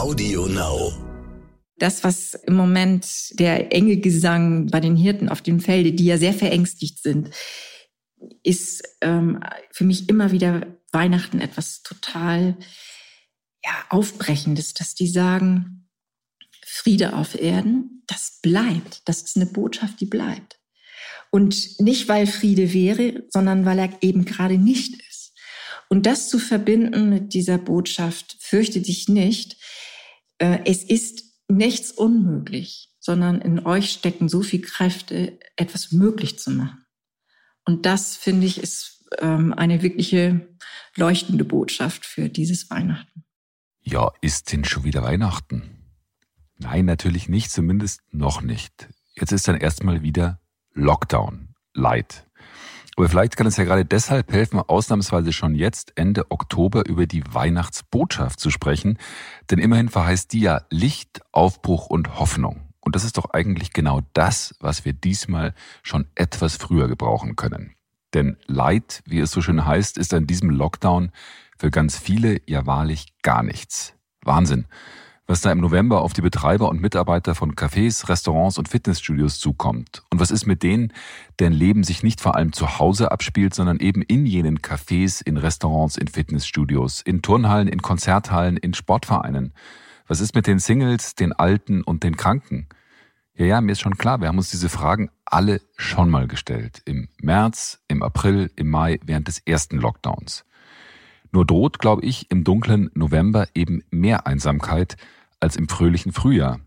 Audio Now. Das, was im Moment der Engelgesang bei den Hirten auf dem Felde, die ja sehr verängstigt sind, ist ähm, für mich immer wieder Weihnachten etwas total ja, Aufbrechendes, dass die sagen, Friede auf Erden, das bleibt. Das ist eine Botschaft, die bleibt. Und nicht, weil Friede wäre, sondern weil er eben gerade nicht ist. Und das zu verbinden mit dieser Botschaft, fürchte dich nicht, es ist nichts unmöglich, sondern in euch stecken so viel Kräfte, etwas möglich zu machen. Und das, finde ich, ist ähm, eine wirkliche leuchtende Botschaft für dieses Weihnachten. Ja, ist denn schon wieder Weihnachten? Nein, natürlich nicht, zumindest noch nicht. Jetzt ist dann erstmal wieder Lockdown, Light. Aber vielleicht kann es ja gerade deshalb helfen, ausnahmsweise schon jetzt Ende Oktober über die Weihnachtsbotschaft zu sprechen. Denn immerhin verheißt die ja Licht, Aufbruch und Hoffnung. Und das ist doch eigentlich genau das, was wir diesmal schon etwas früher gebrauchen können. Denn Leid, wie es so schön heißt, ist an diesem Lockdown für ganz viele ja wahrlich gar nichts. Wahnsinn was da im November auf die Betreiber und Mitarbeiter von Cafés, Restaurants und Fitnessstudios zukommt. Und was ist mit denen, deren Leben sich nicht vor allem zu Hause abspielt, sondern eben in jenen Cafés, in Restaurants, in Fitnessstudios, in Turnhallen, in Konzerthallen, in Sportvereinen? Was ist mit den Singles, den Alten und den Kranken? Ja, ja, mir ist schon klar, wir haben uns diese Fragen alle schon mal gestellt. Im März, im April, im Mai, während des ersten Lockdowns. Nur droht, glaube ich, im dunklen November eben mehr Einsamkeit, als im fröhlichen Frühjahr.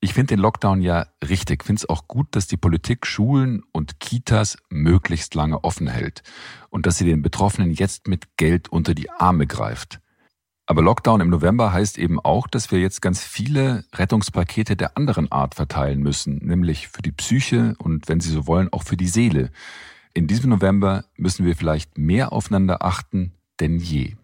Ich finde den Lockdown ja richtig, finde es auch gut, dass die Politik Schulen und Kitas möglichst lange offen hält und dass sie den Betroffenen jetzt mit Geld unter die Arme greift. Aber Lockdown im November heißt eben auch, dass wir jetzt ganz viele Rettungspakete der anderen Art verteilen müssen, nämlich für die Psyche und, wenn Sie so wollen, auch für die Seele. In diesem November müssen wir vielleicht mehr aufeinander achten denn je.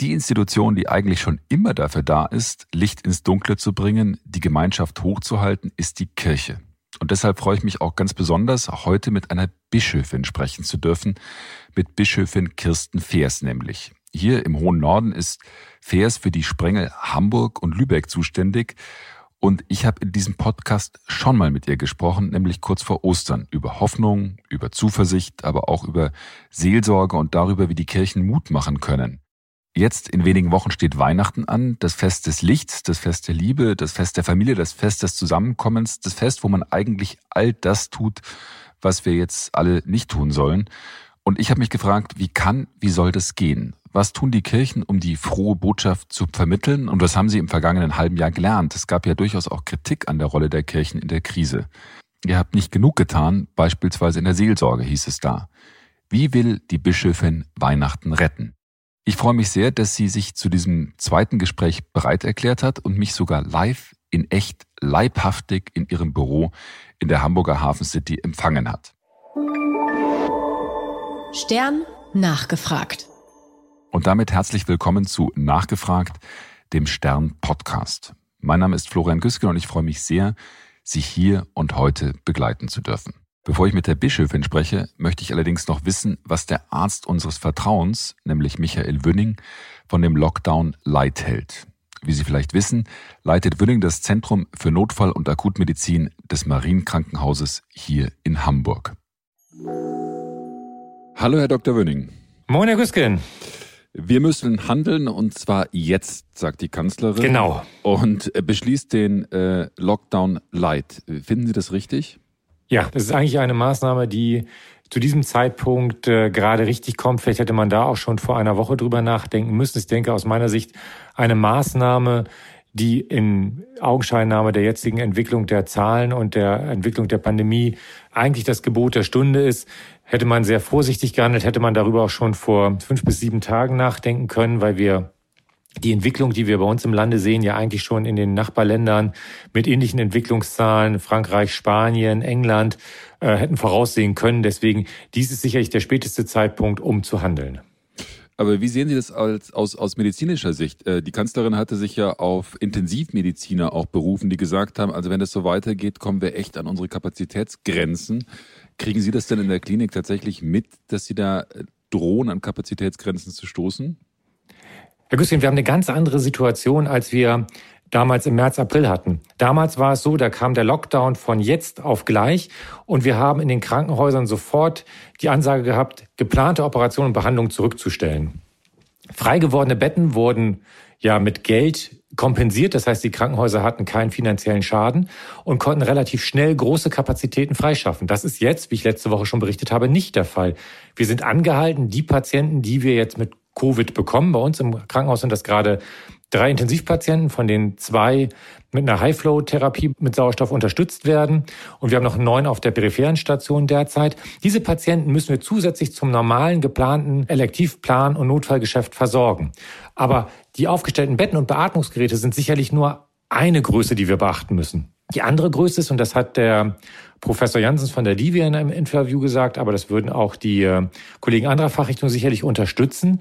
Die Institution, die eigentlich schon immer dafür da ist, Licht ins Dunkle zu bringen, die Gemeinschaft hochzuhalten, ist die Kirche. Und deshalb freue ich mich auch ganz besonders, heute mit einer Bischöfin sprechen zu dürfen, mit Bischöfin Kirsten Feers nämlich. Hier im hohen Norden ist Feers für die Sprengel Hamburg und Lübeck zuständig. Und ich habe in diesem Podcast schon mal mit ihr gesprochen, nämlich kurz vor Ostern, über Hoffnung, über Zuversicht, aber auch über Seelsorge und darüber, wie die Kirchen Mut machen können. Jetzt in wenigen Wochen steht Weihnachten an, das Fest des Lichts, das Fest der Liebe, das Fest der Familie, das Fest des Zusammenkommens, das Fest, wo man eigentlich all das tut, was wir jetzt alle nicht tun sollen. Und ich habe mich gefragt, wie kann, wie soll das gehen? Was tun die Kirchen, um die frohe Botschaft zu vermitteln? Und was haben sie im vergangenen halben Jahr gelernt? Es gab ja durchaus auch Kritik an der Rolle der Kirchen in der Krise. Ihr habt nicht genug getan, beispielsweise in der Seelsorge hieß es da. Wie will die Bischöfin Weihnachten retten? Ich freue mich sehr, dass sie sich zu diesem zweiten Gespräch bereit erklärt hat und mich sogar live in echt leibhaftig in ihrem Büro in der Hamburger Hafen City empfangen hat. Stern nachgefragt. Und damit herzlich willkommen zu Nachgefragt, dem Stern Podcast. Mein Name ist Florian Güsken und ich freue mich sehr, Sie hier und heute begleiten zu dürfen. Bevor ich mit der Bischöfin spreche, möchte ich allerdings noch wissen, was der Arzt unseres Vertrauens, nämlich Michael Wünning, von dem Lockdown Light hält. Wie Sie vielleicht wissen, leitet Wünning das Zentrum für Notfall- und Akutmedizin des Marienkrankenhauses hier in Hamburg. Hallo, Herr Dr. Wünning. Moin, Herr Güsken. Wir müssen handeln und zwar jetzt, sagt die Kanzlerin. Genau. Und beschließt den äh, Lockdown Light. Finden Sie das richtig? Ja, das ist eigentlich eine Maßnahme, die zu diesem Zeitpunkt äh, gerade richtig kommt. Vielleicht hätte man da auch schon vor einer Woche drüber nachdenken müssen. Ich denke aus meiner Sicht eine Maßnahme, die in Augenscheinnahme der jetzigen Entwicklung der Zahlen und der Entwicklung der Pandemie eigentlich das Gebot der Stunde ist. Hätte man sehr vorsichtig gehandelt, hätte man darüber auch schon vor fünf bis sieben Tagen nachdenken können, weil wir die Entwicklung, die wir bei uns im Lande sehen, ja eigentlich schon in den Nachbarländern mit ähnlichen Entwicklungszahlen, Frankreich, Spanien, England, äh, hätten voraussehen können. Deswegen, dies ist sicherlich der späteste Zeitpunkt, um zu handeln. Aber wie sehen Sie das als, aus, aus medizinischer Sicht? Äh, die Kanzlerin hatte sich ja auf Intensivmediziner auch berufen, die gesagt haben, also wenn es so weitergeht, kommen wir echt an unsere Kapazitätsgrenzen. Kriegen Sie das denn in der Klinik tatsächlich mit, dass Sie da äh, drohen, an Kapazitätsgrenzen zu stoßen? Herr Güsschen, wir haben eine ganz andere Situation, als wir damals im März, April hatten. Damals war es so, da kam der Lockdown von jetzt auf gleich und wir haben in den Krankenhäusern sofort die Ansage gehabt, geplante Operationen und Behandlungen zurückzustellen. Frei gewordene Betten wurden ja mit Geld kompensiert. Das heißt, die Krankenhäuser hatten keinen finanziellen Schaden und konnten relativ schnell große Kapazitäten freischaffen. Das ist jetzt, wie ich letzte Woche schon berichtet habe, nicht der Fall. Wir sind angehalten, die Patienten, die wir jetzt mit Covid bekommen, bei uns im Krankenhaus sind das gerade drei Intensivpatienten, von denen zwei mit einer High-Flow-Therapie mit Sauerstoff unterstützt werden. Und wir haben noch neun auf der peripheren Station derzeit. Diese Patienten müssen wir zusätzlich zum normalen geplanten Elektivplan und Notfallgeschäft versorgen. Aber die aufgestellten Betten und Beatmungsgeräte sind sicherlich nur eine Größe, die wir beachten müssen. Die andere Größe ist, und das hat der Professor Janssens von der Divi in einem Interview gesagt, aber das würden auch die äh, Kollegen anderer Fachrichtungen sicherlich unterstützen,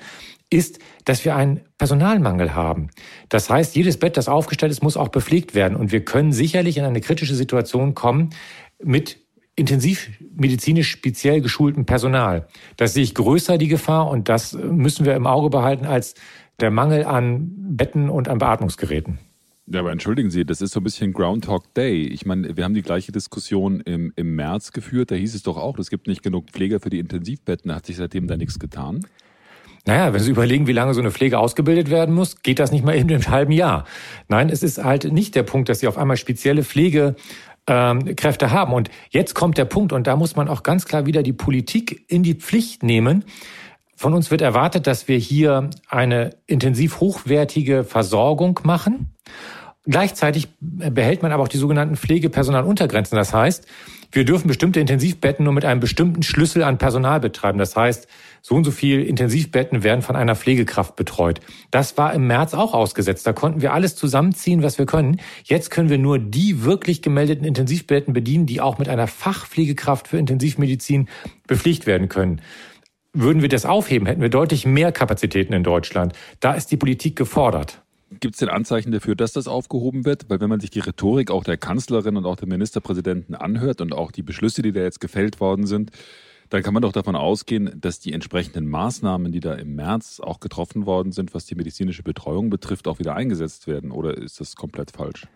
ist, dass wir einen Personalmangel haben. Das heißt, jedes Bett, das aufgestellt ist, muss auch bepflegt werden. Und wir können sicherlich in eine kritische Situation kommen mit intensivmedizinisch speziell geschultem Personal. Das sehe ich größer, die Gefahr, und das müssen wir im Auge behalten als der Mangel an Betten und an Beatmungsgeräten. Ja, aber entschuldigen Sie, das ist so ein bisschen Groundhog Day. Ich meine, wir haben die gleiche Diskussion im, im März geführt. Da hieß es doch auch, es gibt nicht genug Pfleger für die Intensivbetten. Da hat sich seitdem da nichts getan. Naja, wenn Sie überlegen, wie lange so eine Pflege ausgebildet werden muss, geht das nicht mal in einem halben Jahr. Nein, es ist halt nicht der Punkt, dass Sie auf einmal spezielle Pflegekräfte ähm, haben. Und jetzt kommt der Punkt, und da muss man auch ganz klar wieder die Politik in die Pflicht nehmen. Von uns wird erwartet, dass wir hier eine intensiv hochwertige Versorgung machen. Gleichzeitig behält man aber auch die sogenannten Pflegepersonaluntergrenzen. Das heißt, wir dürfen bestimmte Intensivbetten nur mit einem bestimmten Schlüssel an Personal betreiben. Das heißt, so und so viel Intensivbetten werden von einer Pflegekraft betreut. Das war im März auch ausgesetzt. Da konnten wir alles zusammenziehen, was wir können. Jetzt können wir nur die wirklich gemeldeten Intensivbetten bedienen, die auch mit einer Fachpflegekraft für Intensivmedizin bepflegt werden können. Würden wir das aufheben, hätten wir deutlich mehr Kapazitäten in Deutschland. Da ist die Politik gefordert. Gibt es denn Anzeichen dafür, dass das aufgehoben wird? Weil wenn man sich die Rhetorik auch der Kanzlerin und auch der Ministerpräsidenten anhört und auch die Beschlüsse, die da jetzt gefällt worden sind, dann kann man doch davon ausgehen, dass die entsprechenden Maßnahmen, die da im März auch getroffen worden sind, was die medizinische Betreuung betrifft, auch wieder eingesetzt werden. Oder ist das komplett falsch?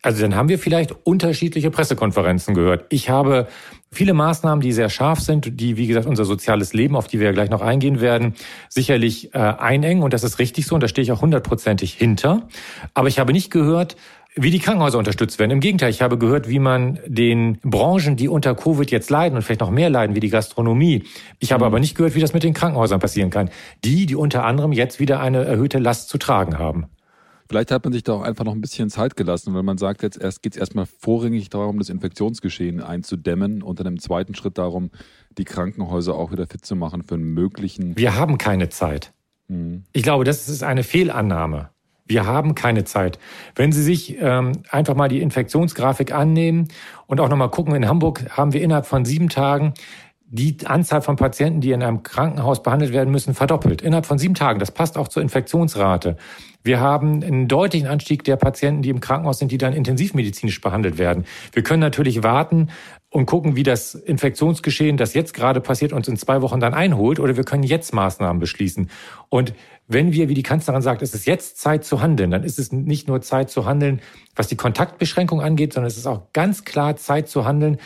Also dann haben wir vielleicht unterschiedliche Pressekonferenzen gehört. Ich habe viele Maßnahmen, die sehr scharf sind, die, wie gesagt, unser soziales Leben, auf die wir ja gleich noch eingehen werden, sicherlich äh, einengen. Und das ist richtig so und da stehe ich auch hundertprozentig hinter. Aber ich habe nicht gehört, wie die Krankenhäuser unterstützt werden. Im Gegenteil, ich habe gehört, wie man den Branchen, die unter Covid jetzt leiden und vielleicht noch mehr leiden, wie die Gastronomie. Ich habe mhm. aber nicht gehört, wie das mit den Krankenhäusern passieren kann. Die, die unter anderem jetzt wieder eine erhöhte Last zu tragen haben. Vielleicht hat man sich da auch einfach noch ein bisschen Zeit gelassen, weil man sagt, jetzt erst geht es erstmal vorrangig darum, das Infektionsgeschehen einzudämmen und dann im zweiten Schritt darum, die Krankenhäuser auch wieder fit zu machen für einen möglichen. Wir haben keine Zeit. Mhm. Ich glaube, das ist eine Fehlannahme. Wir haben keine Zeit. Wenn Sie sich ähm, einfach mal die Infektionsgrafik annehmen und auch nochmal gucken, in Hamburg haben wir innerhalb von sieben Tagen die Anzahl von Patienten, die in einem Krankenhaus behandelt werden müssen, verdoppelt. Innerhalb von sieben Tagen. Das passt auch zur Infektionsrate. Wir haben einen deutlichen Anstieg der Patienten, die im Krankenhaus sind, die dann intensivmedizinisch behandelt werden. Wir können natürlich warten und gucken, wie das Infektionsgeschehen, das jetzt gerade passiert, uns in zwei Wochen dann einholt, oder wir können jetzt Maßnahmen beschließen. Und wenn wir, wie die Kanzlerin sagt, es ist jetzt Zeit zu handeln, dann ist es nicht nur Zeit zu handeln, was die Kontaktbeschränkung angeht, sondern es ist auch ganz klar Zeit zu handeln,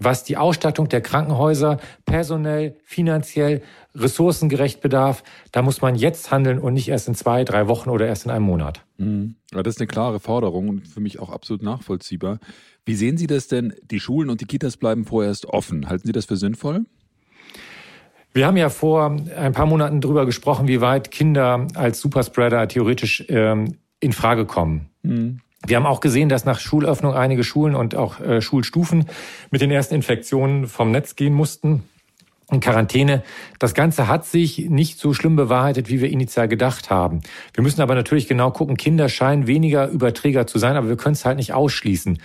was die Ausstattung der Krankenhäuser personell, finanziell, ressourcengerecht bedarf. Da muss man jetzt handeln und nicht erst in zwei, drei Wochen oder erst in einem Monat. Mhm. Ja, das ist eine klare Forderung und für mich auch absolut nachvollziehbar. Wie sehen Sie das denn? Die Schulen und die Kitas bleiben vorerst offen. Halten Sie das für sinnvoll? Wir haben ja vor ein paar Monaten darüber gesprochen, wie weit Kinder als Superspreader theoretisch ähm, in Frage kommen. Mhm. Wir haben auch gesehen, dass nach Schulöffnung einige Schulen und auch äh, Schulstufen mit den ersten Infektionen vom Netz gehen mussten. In Quarantäne. Das Ganze hat sich nicht so schlimm bewahrheitet, wie wir initial gedacht haben. Wir müssen aber natürlich genau gucken, Kinder scheinen weniger Überträger zu sein, aber wir können es halt nicht ausschließen.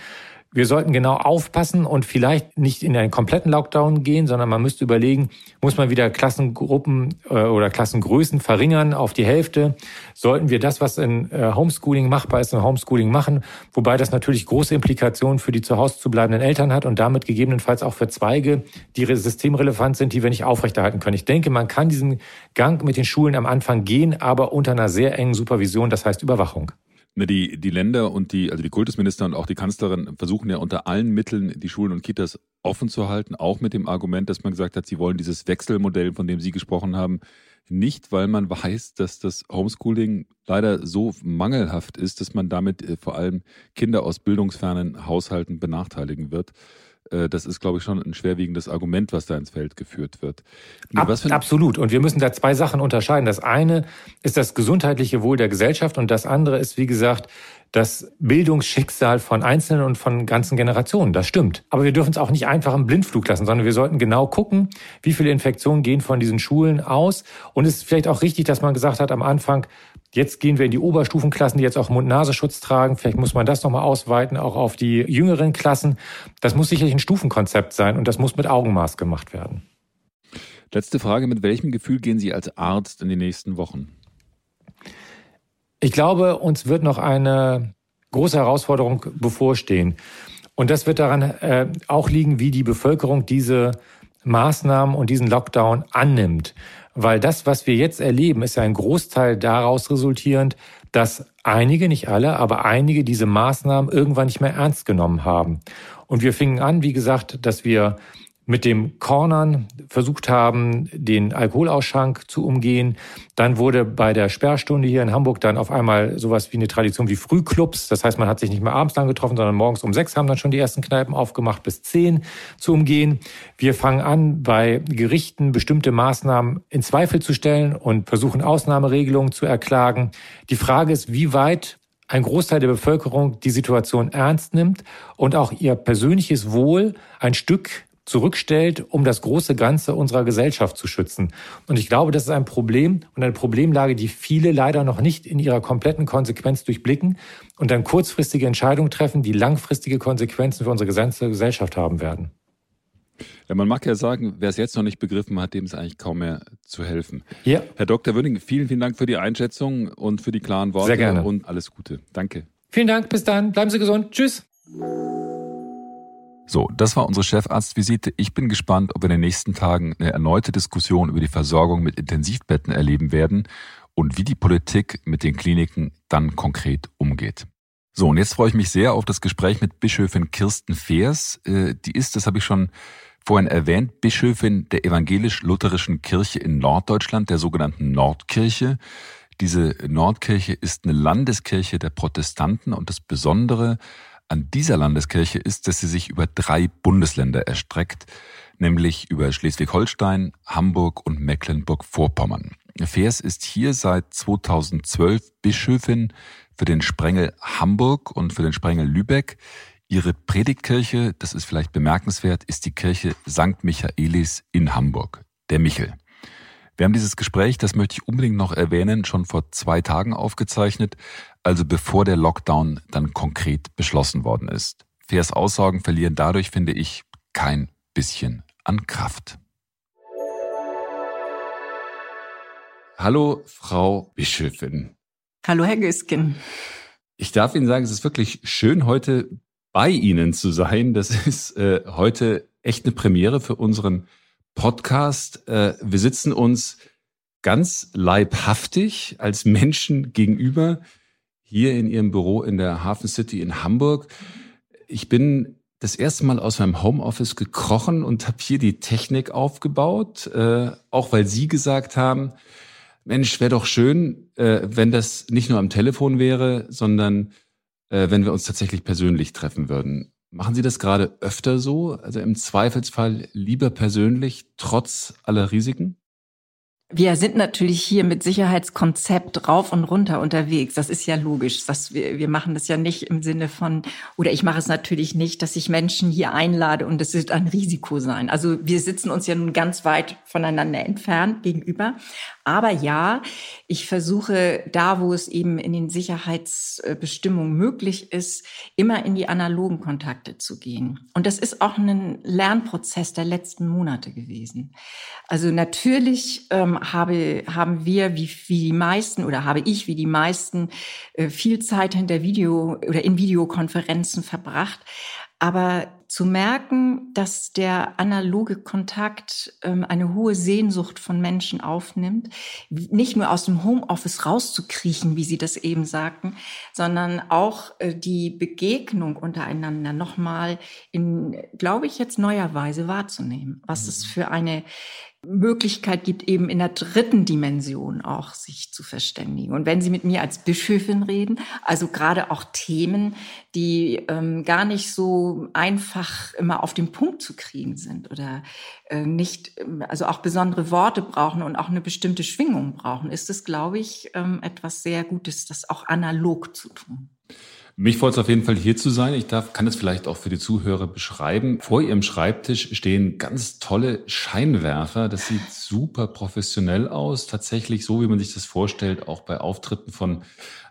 Wir sollten genau aufpassen und vielleicht nicht in einen kompletten Lockdown gehen, sondern man müsste überlegen, muss man wieder Klassengruppen äh, oder Klassengrößen verringern auf die Hälfte? Sollten wir das, was in äh, Homeschooling machbar ist, in Homeschooling machen? Wobei das natürlich große Implikationen für die zu Hause zu bleibenden Eltern hat und damit gegebenenfalls auch für Zweige, die systemrelevant sind, die wir nicht aufrechterhalten können. Ich denke, man kann diesen Gang mit den Schulen am Anfang gehen, aber unter einer sehr engen Supervision, das heißt Überwachung. Die, die Länder und die, also die Kultusminister und auch die Kanzlerin versuchen ja unter allen Mitteln, die Schulen und Kitas offen zu halten, auch mit dem Argument, dass man gesagt hat, sie wollen dieses Wechselmodell, von dem Sie gesprochen haben, nicht, weil man weiß, dass das Homeschooling leider so mangelhaft ist, dass man damit äh, vor allem Kinder aus bildungsfernen Haushalten benachteiligen wird. Äh, das ist, glaube ich, schon ein schwerwiegendes Argument, was da ins Feld geführt wird. Ab, absolut. Und wir müssen da zwei Sachen unterscheiden. Das eine ist das gesundheitliche Wohl der Gesellschaft und das andere ist, wie gesagt, das Bildungsschicksal von Einzelnen und von ganzen Generationen. Das stimmt. Aber wir dürfen es auch nicht einfach im Blindflug lassen, sondern wir sollten genau gucken, wie viele Infektionen gehen von diesen Schulen aus. Und es ist vielleicht auch richtig, dass man gesagt hat am Anfang, Jetzt gehen wir in die Oberstufenklassen, die jetzt auch Mund-Nasenschutz tragen. Vielleicht muss man das nochmal ausweiten, auch auf die jüngeren Klassen. Das muss sicherlich ein Stufenkonzept sein und das muss mit Augenmaß gemacht werden. Letzte Frage, mit welchem Gefühl gehen Sie als Arzt in die nächsten Wochen? Ich glaube, uns wird noch eine große Herausforderung bevorstehen. Und das wird daran äh, auch liegen, wie die Bevölkerung diese Maßnahmen und diesen Lockdown annimmt. Weil das, was wir jetzt erleben, ist ja ein Großteil daraus resultierend, dass einige, nicht alle, aber einige diese Maßnahmen irgendwann nicht mehr ernst genommen haben. Und wir fingen an, wie gesagt, dass wir mit dem Cornern versucht haben, den Alkoholausschank zu umgehen. Dann wurde bei der Sperrstunde hier in Hamburg dann auf einmal sowas wie eine Tradition wie Frühclubs. Das heißt, man hat sich nicht mehr abends lang getroffen, sondern morgens um sechs haben dann schon die ersten Kneipen aufgemacht, bis zehn zu umgehen. Wir fangen an, bei Gerichten bestimmte Maßnahmen in Zweifel zu stellen und versuchen Ausnahmeregelungen zu erklagen. Die Frage ist, wie weit ein Großteil der Bevölkerung die Situation ernst nimmt und auch ihr persönliches Wohl ein Stück zurückstellt, um das große Ganze unserer Gesellschaft zu schützen. Und ich glaube, das ist ein Problem und eine Problemlage, die viele leider noch nicht in ihrer kompletten Konsequenz durchblicken und dann kurzfristige Entscheidungen treffen, die langfristige Konsequenzen für unsere gesamte Gesellschaft haben werden. Ja, man mag ja sagen, wer es jetzt noch nicht begriffen hat, dem ist eigentlich kaum mehr zu helfen. Ja. Herr Dr. Wöning, vielen, vielen Dank für die Einschätzung und für die klaren Worte. Sehr gerne. Und alles Gute. Danke. Vielen Dank. Bis dann. Bleiben Sie gesund. Tschüss. So, das war unsere Chefarztvisite. Ich bin gespannt, ob wir in den nächsten Tagen eine erneute Diskussion über die Versorgung mit Intensivbetten erleben werden und wie die Politik mit den Kliniken dann konkret umgeht. So, und jetzt freue ich mich sehr auf das Gespräch mit Bischöfin Kirsten Feers. Äh, die ist, das habe ich schon vorhin erwähnt, Bischöfin der evangelisch-lutherischen Kirche in Norddeutschland, der sogenannten Nordkirche. Diese Nordkirche ist eine Landeskirche der Protestanten und das Besondere an dieser Landeskirche ist, dass sie sich über drei Bundesländer erstreckt, nämlich über Schleswig-Holstein, Hamburg und Mecklenburg-Vorpommern. Fers ist hier seit 2012 Bischöfin für den Sprengel Hamburg und für den Sprengel Lübeck. Ihre Predigtkirche, das ist vielleicht bemerkenswert, ist die Kirche St. Michaelis in Hamburg, der Michel. Wir haben dieses Gespräch, das möchte ich unbedingt noch erwähnen, schon vor zwei Tagen aufgezeichnet, also bevor der Lockdown dann konkret beschlossen worden ist. Fairs Aussagen verlieren dadurch, finde ich, kein bisschen an Kraft. Hallo, Frau Bischöfin. Hallo, Herr Güsken. Ich darf Ihnen sagen, es ist wirklich schön, heute bei Ihnen zu sein. Das ist äh, heute echt eine Premiere für unseren Podcast. Äh, wir sitzen uns ganz leibhaftig als Menschen gegenüber hier in Ihrem Büro in der Hafen City in Hamburg. Ich bin das erste Mal aus meinem Homeoffice gekrochen und habe hier die Technik aufgebaut, äh, auch weil Sie gesagt haben, Mensch, wäre doch schön, äh, wenn das nicht nur am Telefon wäre, sondern äh, wenn wir uns tatsächlich persönlich treffen würden. Machen Sie das gerade öfter so? Also im Zweifelsfall lieber persönlich, trotz aller Risiken? Wir sind natürlich hier mit Sicherheitskonzept rauf und runter unterwegs. Das ist ja logisch. Das, wir, wir machen das ja nicht im Sinne von, oder ich mache es natürlich nicht, dass ich Menschen hier einlade und es wird ein Risiko sein. Also wir sitzen uns ja nun ganz weit voneinander entfernt gegenüber. Aber ja, ich versuche da, wo es eben in den Sicherheitsbestimmungen möglich ist, immer in die analogen Kontakte zu gehen. Und das ist auch ein Lernprozess der letzten Monate gewesen. Also natürlich ähm, habe, haben wir, wie, wie die meisten, oder habe ich, wie die meisten, äh, viel Zeit hinter Video oder in Videokonferenzen verbracht. Aber zu merken, dass der analoge Kontakt ähm, eine hohe Sehnsucht von Menschen aufnimmt, nicht nur aus dem Homeoffice rauszukriechen, wie Sie das eben sagten, sondern auch äh, die Begegnung untereinander nochmal in, glaube ich, jetzt neuer Weise wahrzunehmen. Was es mhm. für eine Möglichkeit gibt, eben in der dritten Dimension auch sich zu verständigen. Und wenn Sie mit mir als Bischöfin reden, also gerade auch Themen, die ähm, gar nicht so einfach immer auf den Punkt zu kriegen sind oder äh, nicht, also auch besondere Worte brauchen und auch eine bestimmte Schwingung brauchen, ist es, glaube ich, ähm, etwas sehr Gutes, das auch analog zu tun. Mich freut es auf jeden Fall hier zu sein. Ich darf, kann es vielleicht auch für die Zuhörer beschreiben. Vor Ihrem Schreibtisch stehen ganz tolle Scheinwerfer. Das sieht super professionell aus. Tatsächlich so, wie man sich das vorstellt, auch bei Auftritten von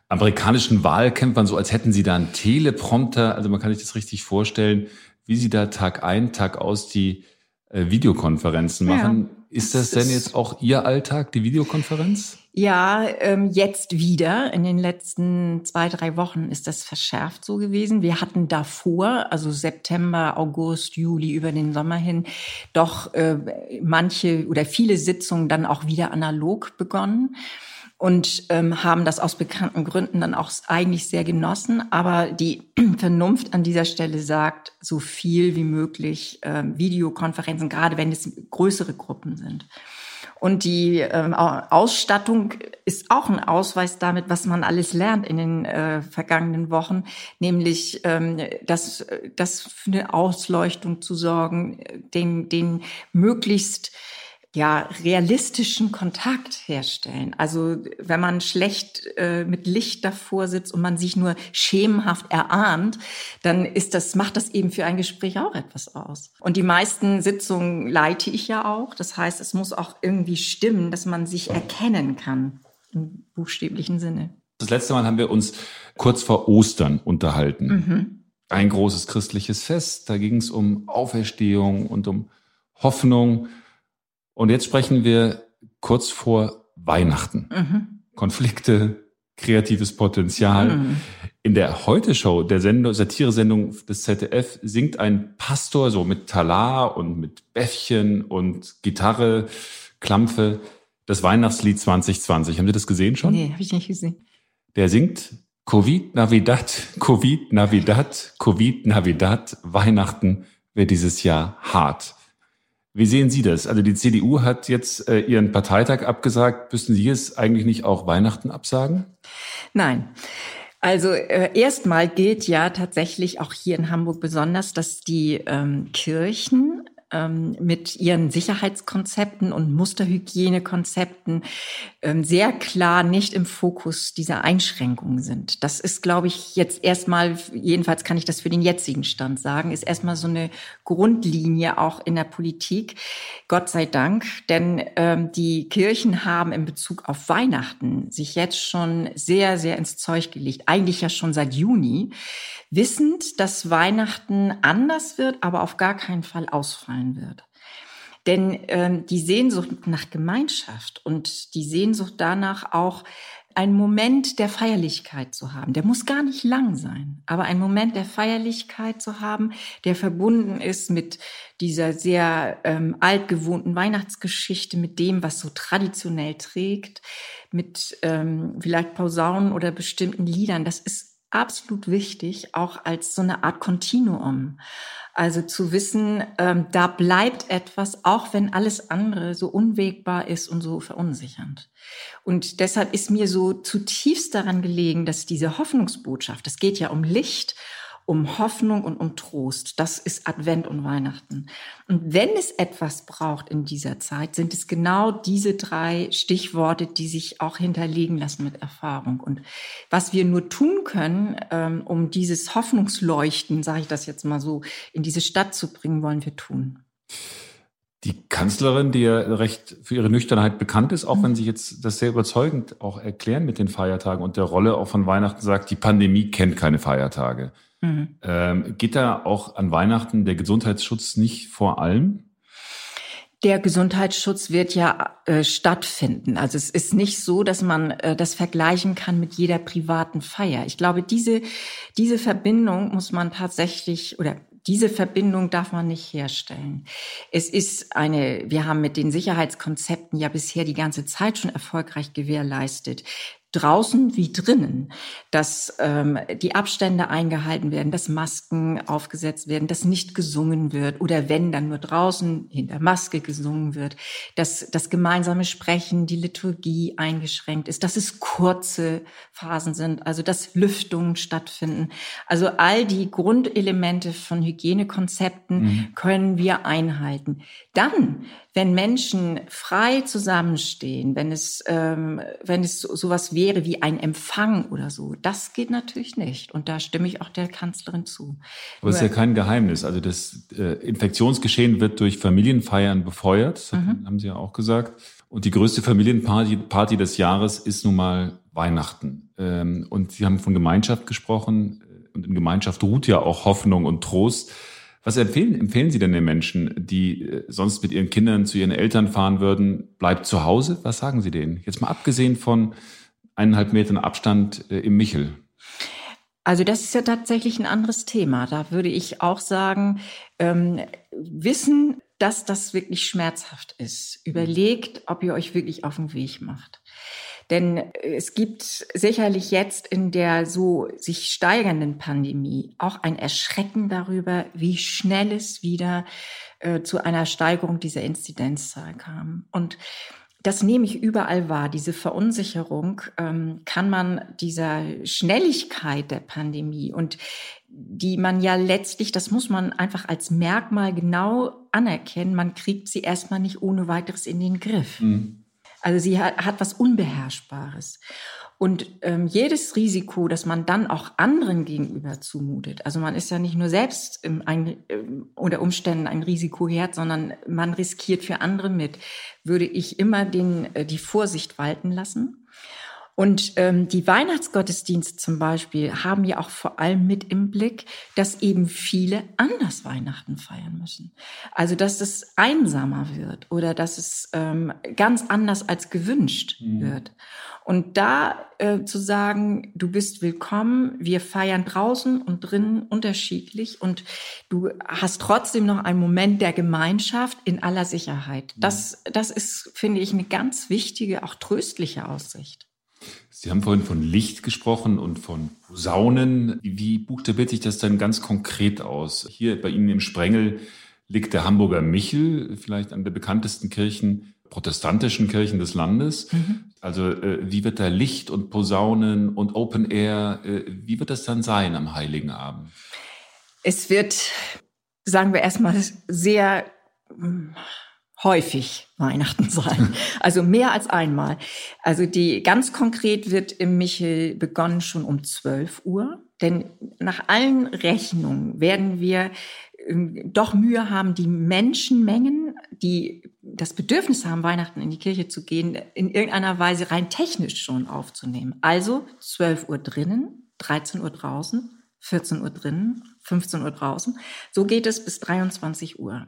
amerikanischen Wahlkämpfern, so als hätten sie da einen Teleprompter. Also man kann sich das richtig vorstellen, wie sie da Tag ein, Tag aus die äh, Videokonferenzen machen. Ja, ist das, denn jetzt auch Ihr Alltag, die Videokonferenz? Ja, ähm, jetzt wieder. In den letzten zwei, drei Wochen ist das verschärft so gewesen. Wir hatten davor, also September, August, Juli über den Sommer hin, doch äh, manche oder viele Sitzungen dann auch wieder analog begonnen und ähm, haben das aus bekannten Gründen dann auch eigentlich sehr genossen. Aber die Vernunft an dieser Stelle sagt, so viel wie möglich äh, Videokonferenzen, gerade wenn es größere Gruppen sind. Und die ähm, Ausstattung ist auch ein Ausweis damit, was man alles lernt in den äh, vergangenen Wochen, nämlich ähm, das, das für eine Ausleuchtung zu sorgen, den, den möglichst ja, realistischen Kontakt herstellen. Also wenn man schlecht äh, mit Licht davor sitzt und man sich nur schemenhaft erahnt, dann ist das, macht das eben für ein Gespräch auch etwas aus. Und die meisten Sitzungen leite ich ja auch. Das heißt, es muss auch irgendwie stimmen, dass man sich erkennen kann im buchstäblichen Sinne. Das letzte Mal haben wir uns kurz vor Ostern unterhalten. Mhm. Ein großes christliches Fest. Da ging es um Auferstehung und um Hoffnung. Und jetzt sprechen wir kurz vor Weihnachten. Mhm. Konflikte, kreatives Potenzial. Mhm. In der Heute-Show, der Sendung, Satire-Sendung des ZDF, singt ein Pastor so mit Talar und mit Bäffchen und Gitarre, Klampfe, das Weihnachtslied 2020. Haben Sie das gesehen schon? Nee, habe ich nicht gesehen. Der singt Covid Navidad, Covid Navidad, Covid Navidad, Weihnachten wird dieses Jahr hart. Wie sehen Sie das? Also die CDU hat jetzt äh, ihren Parteitag abgesagt. Müssten Sie es eigentlich nicht auch Weihnachten absagen? Nein. Also äh, erstmal gilt ja tatsächlich auch hier in Hamburg besonders, dass die ähm, Kirchen ähm, mit ihren Sicherheitskonzepten und Musterhygienekonzepten ähm, sehr klar nicht im Fokus dieser Einschränkungen sind. Das ist, glaube ich, jetzt erstmal, jedenfalls kann ich das für den jetzigen Stand sagen, ist erstmal so eine Grundlinie auch in der Politik. Gott sei Dank, denn ähm, die Kirchen haben in Bezug auf Weihnachten sich jetzt schon sehr, sehr ins Zeug gelegt. Eigentlich ja schon seit Juni wissend, dass Weihnachten anders wird, aber auf gar keinen Fall ausfallen wird. Denn ähm, die Sehnsucht nach Gemeinschaft und die Sehnsucht danach auch einen Moment der Feierlichkeit zu haben. Der muss gar nicht lang sein, aber ein Moment der Feierlichkeit zu haben, der verbunden ist mit dieser sehr ähm, altgewohnten Weihnachtsgeschichte, mit dem, was so traditionell trägt, mit ähm, vielleicht Posaunen oder bestimmten Liedern. Das ist absolut wichtig, auch als so eine Art Kontinuum. Also zu wissen, ähm, da bleibt etwas, auch wenn alles andere so unwegbar ist und so verunsichernd. Und deshalb ist mir so zutiefst daran gelegen, dass diese Hoffnungsbotschaft, es geht ja um Licht um Hoffnung und um Trost. Das ist Advent und Weihnachten. Und wenn es etwas braucht in dieser Zeit, sind es genau diese drei Stichworte, die sich auch hinterlegen lassen mit Erfahrung. Und was wir nur tun können, ähm, um dieses Hoffnungsleuchten, sage ich das jetzt mal so, in diese Stadt zu bringen, wollen wir tun. Die Kanzlerin, die ja recht für ihre Nüchternheit bekannt ist, auch mhm. wenn sie jetzt das sehr überzeugend auch erklären mit den Feiertagen und der Rolle auch von Weihnachten sagt, die Pandemie kennt keine Feiertage. Mhm. Ähm, geht da auch an Weihnachten der Gesundheitsschutz nicht vor allem? Der Gesundheitsschutz wird ja äh, stattfinden. Also es ist nicht so, dass man äh, das vergleichen kann mit jeder privaten Feier. Ich glaube, diese, diese Verbindung muss man tatsächlich oder diese Verbindung darf man nicht herstellen. Es ist eine, wir haben mit den Sicherheitskonzepten ja bisher die ganze Zeit schon erfolgreich gewährleistet draußen wie drinnen, dass ähm, die Abstände eingehalten werden, dass Masken aufgesetzt werden, dass nicht gesungen wird oder wenn dann nur draußen hinter Maske gesungen wird, dass das gemeinsame Sprechen, die Liturgie eingeschränkt ist, dass es kurze Phasen sind, also dass Lüftungen stattfinden. Also all die Grundelemente von Hygienekonzepten mhm. können wir einhalten. Dann wenn Menschen frei zusammenstehen, wenn es, ähm, wenn es sowas wäre wie ein Empfang oder so, das geht natürlich nicht. Und da stimme ich auch der Kanzlerin zu. Aber es ist ja kein Geheimnis. Also das äh, Infektionsgeschehen wird durch Familienfeiern befeuert, mhm. haben Sie ja auch gesagt. Und die größte Familienparty Party des Jahres ist nun mal Weihnachten. Ähm, und Sie haben von Gemeinschaft gesprochen. Und in Gemeinschaft ruht ja auch Hoffnung und Trost. Was empfehlen, empfehlen Sie denn den Menschen, die äh, sonst mit ihren Kindern zu ihren Eltern fahren würden? Bleibt zu Hause? Was sagen Sie denen? Jetzt mal abgesehen von eineinhalb Metern Abstand äh, im Michel. Also das ist ja tatsächlich ein anderes Thema. Da würde ich auch sagen, ähm, wissen, dass das wirklich schmerzhaft ist. Überlegt, ob ihr euch wirklich auf den Weg macht. Denn es gibt sicherlich jetzt in der so sich steigernden Pandemie auch ein Erschrecken darüber, wie schnell es wieder äh, zu einer Steigerung dieser Inzidenzzahl kam. Und das nehme ich überall wahr. Diese Verunsicherung ähm, kann man dieser Schnelligkeit der Pandemie und die man ja letztlich, das muss man einfach als Merkmal genau anerkennen, man kriegt sie erstmal nicht ohne weiteres in den Griff. Mhm. Also sie hat, hat was Unbeherrschbares. Und ähm, jedes Risiko, das man dann auch anderen gegenüber zumutet, also man ist ja nicht nur selbst im, ein, ähm, unter Umständen ein Risikoherd, sondern man riskiert für andere mit, würde ich immer den, äh, die Vorsicht walten lassen und ähm, die Weihnachtsgottesdienste zum Beispiel haben ja auch vor allem mit im Blick, dass eben viele anders Weihnachten feiern müssen. Also dass es einsamer wird oder dass es ähm, ganz anders als gewünscht mhm. wird. Und da äh, zu sagen, du bist willkommen, wir feiern draußen und drinnen unterschiedlich und du hast trotzdem noch einen Moment der Gemeinschaft in aller Sicherheit. Das, das ist, finde ich, eine ganz wichtige, auch tröstliche Aussicht. Sie haben vorhin von Licht gesprochen und von Posaunen. Wie buchstabiert sich das denn ganz konkret aus? Hier bei Ihnen im Sprengel liegt der Hamburger Michel, vielleicht an der bekanntesten Kirchen, protestantischen Kirchen des Landes. Mhm. Also äh, wie wird da Licht und Posaunen und Open Air, äh, wie wird das dann sein am Heiligen Abend? Es wird, sagen wir erstmal, sehr häufig Weihnachten sein. Also mehr als einmal. Also die ganz konkret wird im Michel begonnen schon um 12 Uhr. Denn nach allen Rechnungen werden wir ähm, doch Mühe haben, die Menschenmengen, die das Bedürfnis haben, Weihnachten in die Kirche zu gehen, in irgendeiner Weise rein technisch schon aufzunehmen. Also 12 Uhr drinnen, 13 Uhr draußen, 14 Uhr drinnen, 15 Uhr draußen. So geht es bis 23 Uhr.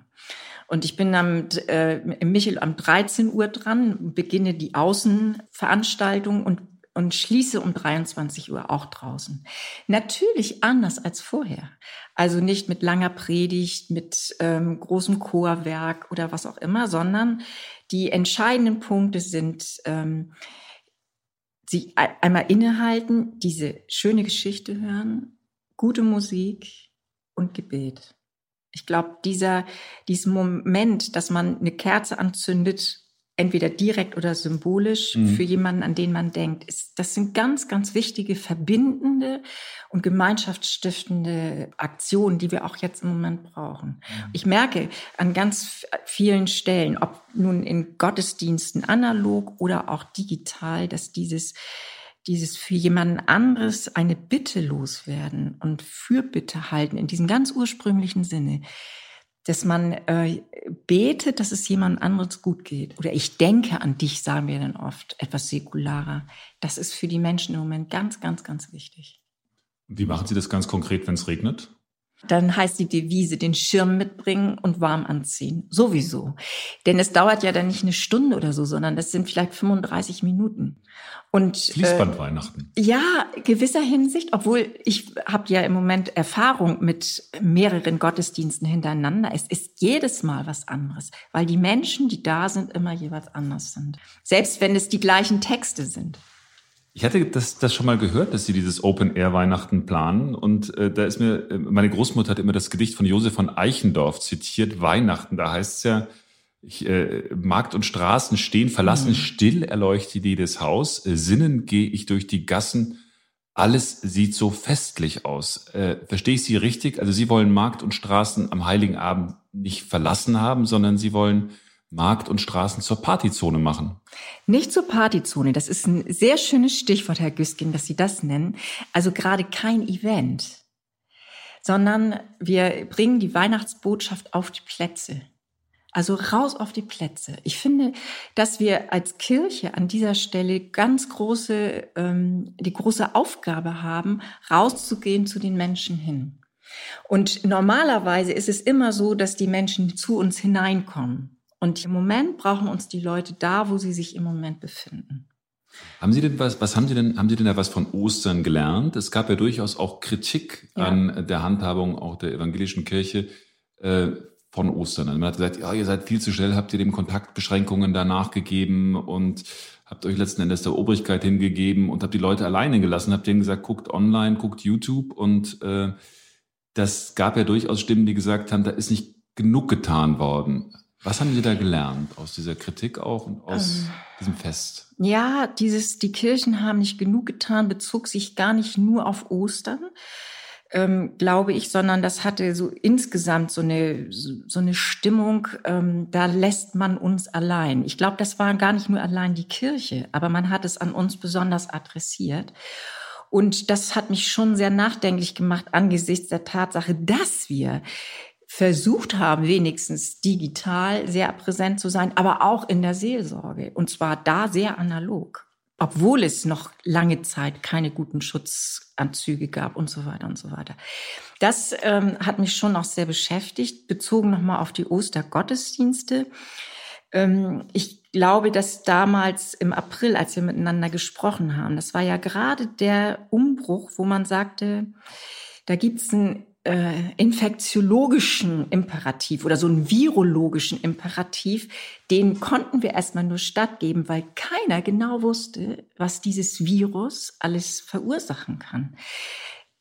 Und ich bin am, äh, Michel am 13 Uhr dran, beginne die Außenveranstaltung und, und schließe um 23 Uhr auch draußen. Natürlich anders als vorher. Also nicht mit langer Predigt, mit ähm, großem Chorwerk oder was auch immer, sondern die entscheidenden Punkte sind, ähm, sie einmal innehalten, diese schöne Geschichte hören, gute Musik und Gebet. Ich glaube, dieser, diesen Moment, dass man eine Kerze anzündet, entweder direkt oder symbolisch mhm. für jemanden, an den man denkt, ist, das sind ganz, ganz wichtige verbindende und gemeinschaftsstiftende Aktionen, die wir auch jetzt im Moment brauchen. Mhm. Ich merke an ganz vielen Stellen, ob nun in Gottesdiensten analog oder auch digital, dass dieses dieses für jemanden anderes eine Bitte loswerden und Fürbitte halten in diesem ganz ursprünglichen Sinne, dass man äh, betet, dass es jemand anderes gut geht. Oder ich denke an dich, sagen wir dann oft, etwas säkularer. Das ist für die Menschen im Moment ganz, ganz, ganz wichtig. Wie machen Sie das ganz konkret, wenn es regnet? Dann heißt die Devise, den Schirm mitbringen und warm anziehen. Sowieso. Denn es dauert ja dann nicht eine Stunde oder so, sondern das sind vielleicht 35 Minuten. Und Fließbandweihnachten. Äh, ja, gewisser Hinsicht, obwohl ich habe ja im Moment Erfahrung mit mehreren Gottesdiensten hintereinander. Es ist jedes Mal was anderes, weil die Menschen, die da sind, immer jeweils anders sind. Selbst wenn es die gleichen Texte sind. Ich hatte das, das schon mal gehört, dass sie dieses Open-Air-Weihnachten planen. Und äh, da ist mir, äh, meine Großmutter hat immer das Gedicht von Josef von Eichendorff zitiert, Weihnachten. Da heißt es ja, ich, äh, Markt und Straßen stehen verlassen, mhm. still erleuchtet jedes Haus. Äh, sinnen gehe ich durch die Gassen. Alles sieht so festlich aus. Äh, verstehe ich Sie richtig? Also Sie wollen Markt und Straßen am Heiligen Abend nicht verlassen haben, sondern Sie wollen Markt und Straßen zur Partyzone machen? Nicht zur Partyzone. Das ist ein sehr schönes Stichwort, Herr Güskin, dass Sie das nennen. Also gerade kein Event, sondern wir bringen die Weihnachtsbotschaft auf die Plätze. Also raus auf die Plätze. Ich finde, dass wir als Kirche an dieser Stelle ganz große, ähm, die große Aufgabe haben, rauszugehen zu den Menschen hin. Und normalerweise ist es immer so, dass die Menschen zu uns hineinkommen. Und im Moment brauchen uns die Leute da, wo sie sich im Moment befinden. Haben Sie denn was, was haben Sie denn, haben Sie denn da was von Ostern gelernt? Es gab ja durchaus auch Kritik ja. an der Handhabung auch der evangelischen Kirche äh, von Ostern. Also man hat gesagt, ja, ihr seid viel zu schnell, habt ihr dem Kontaktbeschränkungen da nachgegeben und habt euch letzten Endes der Obrigkeit hingegeben und habt die Leute alleine gelassen, habt denen gesagt, guckt online, guckt YouTube und äh, das gab ja durchaus Stimmen, die gesagt haben, da ist nicht genug getan worden. Was haben Sie da gelernt aus dieser Kritik auch und aus ähm, diesem Fest? Ja, dieses, die Kirchen haben nicht genug getan, bezog sich gar nicht nur auf Ostern, ähm, glaube ich, sondern das hatte so insgesamt so eine, so eine Stimmung, ähm, da lässt man uns allein. Ich glaube, das war gar nicht nur allein die Kirche, aber man hat es an uns besonders adressiert. Und das hat mich schon sehr nachdenklich gemacht angesichts der Tatsache, dass wir versucht haben, wenigstens digital sehr präsent zu sein, aber auch in der Seelsorge. Und zwar da sehr analog. Obwohl es noch lange Zeit keine guten Schutzanzüge gab und so weiter und so weiter. Das ähm, hat mich schon auch sehr beschäftigt, bezogen nochmal auf die Ostergottesdienste. Ähm, ich glaube, dass damals im April, als wir miteinander gesprochen haben, das war ja gerade der Umbruch, wo man sagte, da gibt's ein äh, infektiologischen Imperativ oder so einen virologischen Imperativ, den konnten wir erstmal nur stattgeben, weil keiner genau wusste, was dieses Virus alles verursachen kann.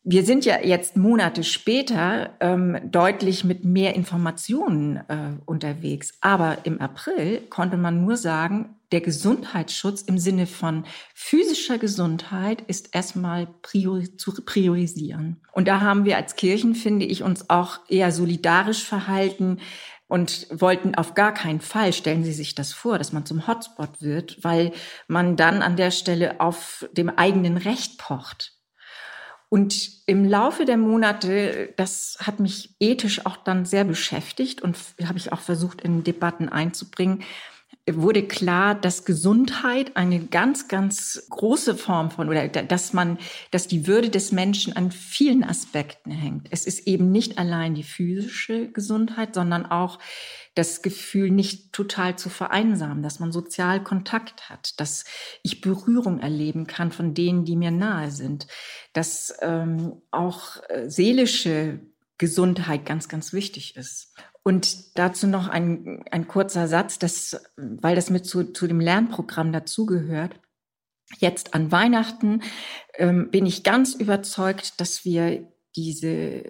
Wir sind ja jetzt Monate später ähm, deutlich mit mehr Informationen äh, unterwegs. Aber im April konnte man nur sagen, der Gesundheitsschutz im Sinne von physischer Gesundheit ist erstmal priori zu priorisieren. Und da haben wir als Kirchen, finde ich, uns auch eher solidarisch verhalten und wollten auf gar keinen Fall, stellen Sie sich das vor, dass man zum Hotspot wird, weil man dann an der Stelle auf dem eigenen Recht pocht. Und im Laufe der Monate, das hat mich ethisch auch dann sehr beschäftigt und habe ich auch versucht, in Debatten einzubringen, wurde klar, dass Gesundheit eine ganz, ganz große Form von, oder dass man, dass die Würde des Menschen an vielen Aspekten hängt. Es ist eben nicht allein die physische Gesundheit, sondern auch das Gefühl, nicht total zu vereinsamen, dass man sozial Kontakt hat, dass ich Berührung erleben kann von denen, die mir nahe sind, dass ähm, auch äh, seelische Gesundheit ganz, ganz wichtig ist. Und dazu noch ein, ein kurzer Satz, das, weil das mit zu, zu dem Lernprogramm dazugehört. Jetzt an Weihnachten ähm, bin ich ganz überzeugt, dass wir diese,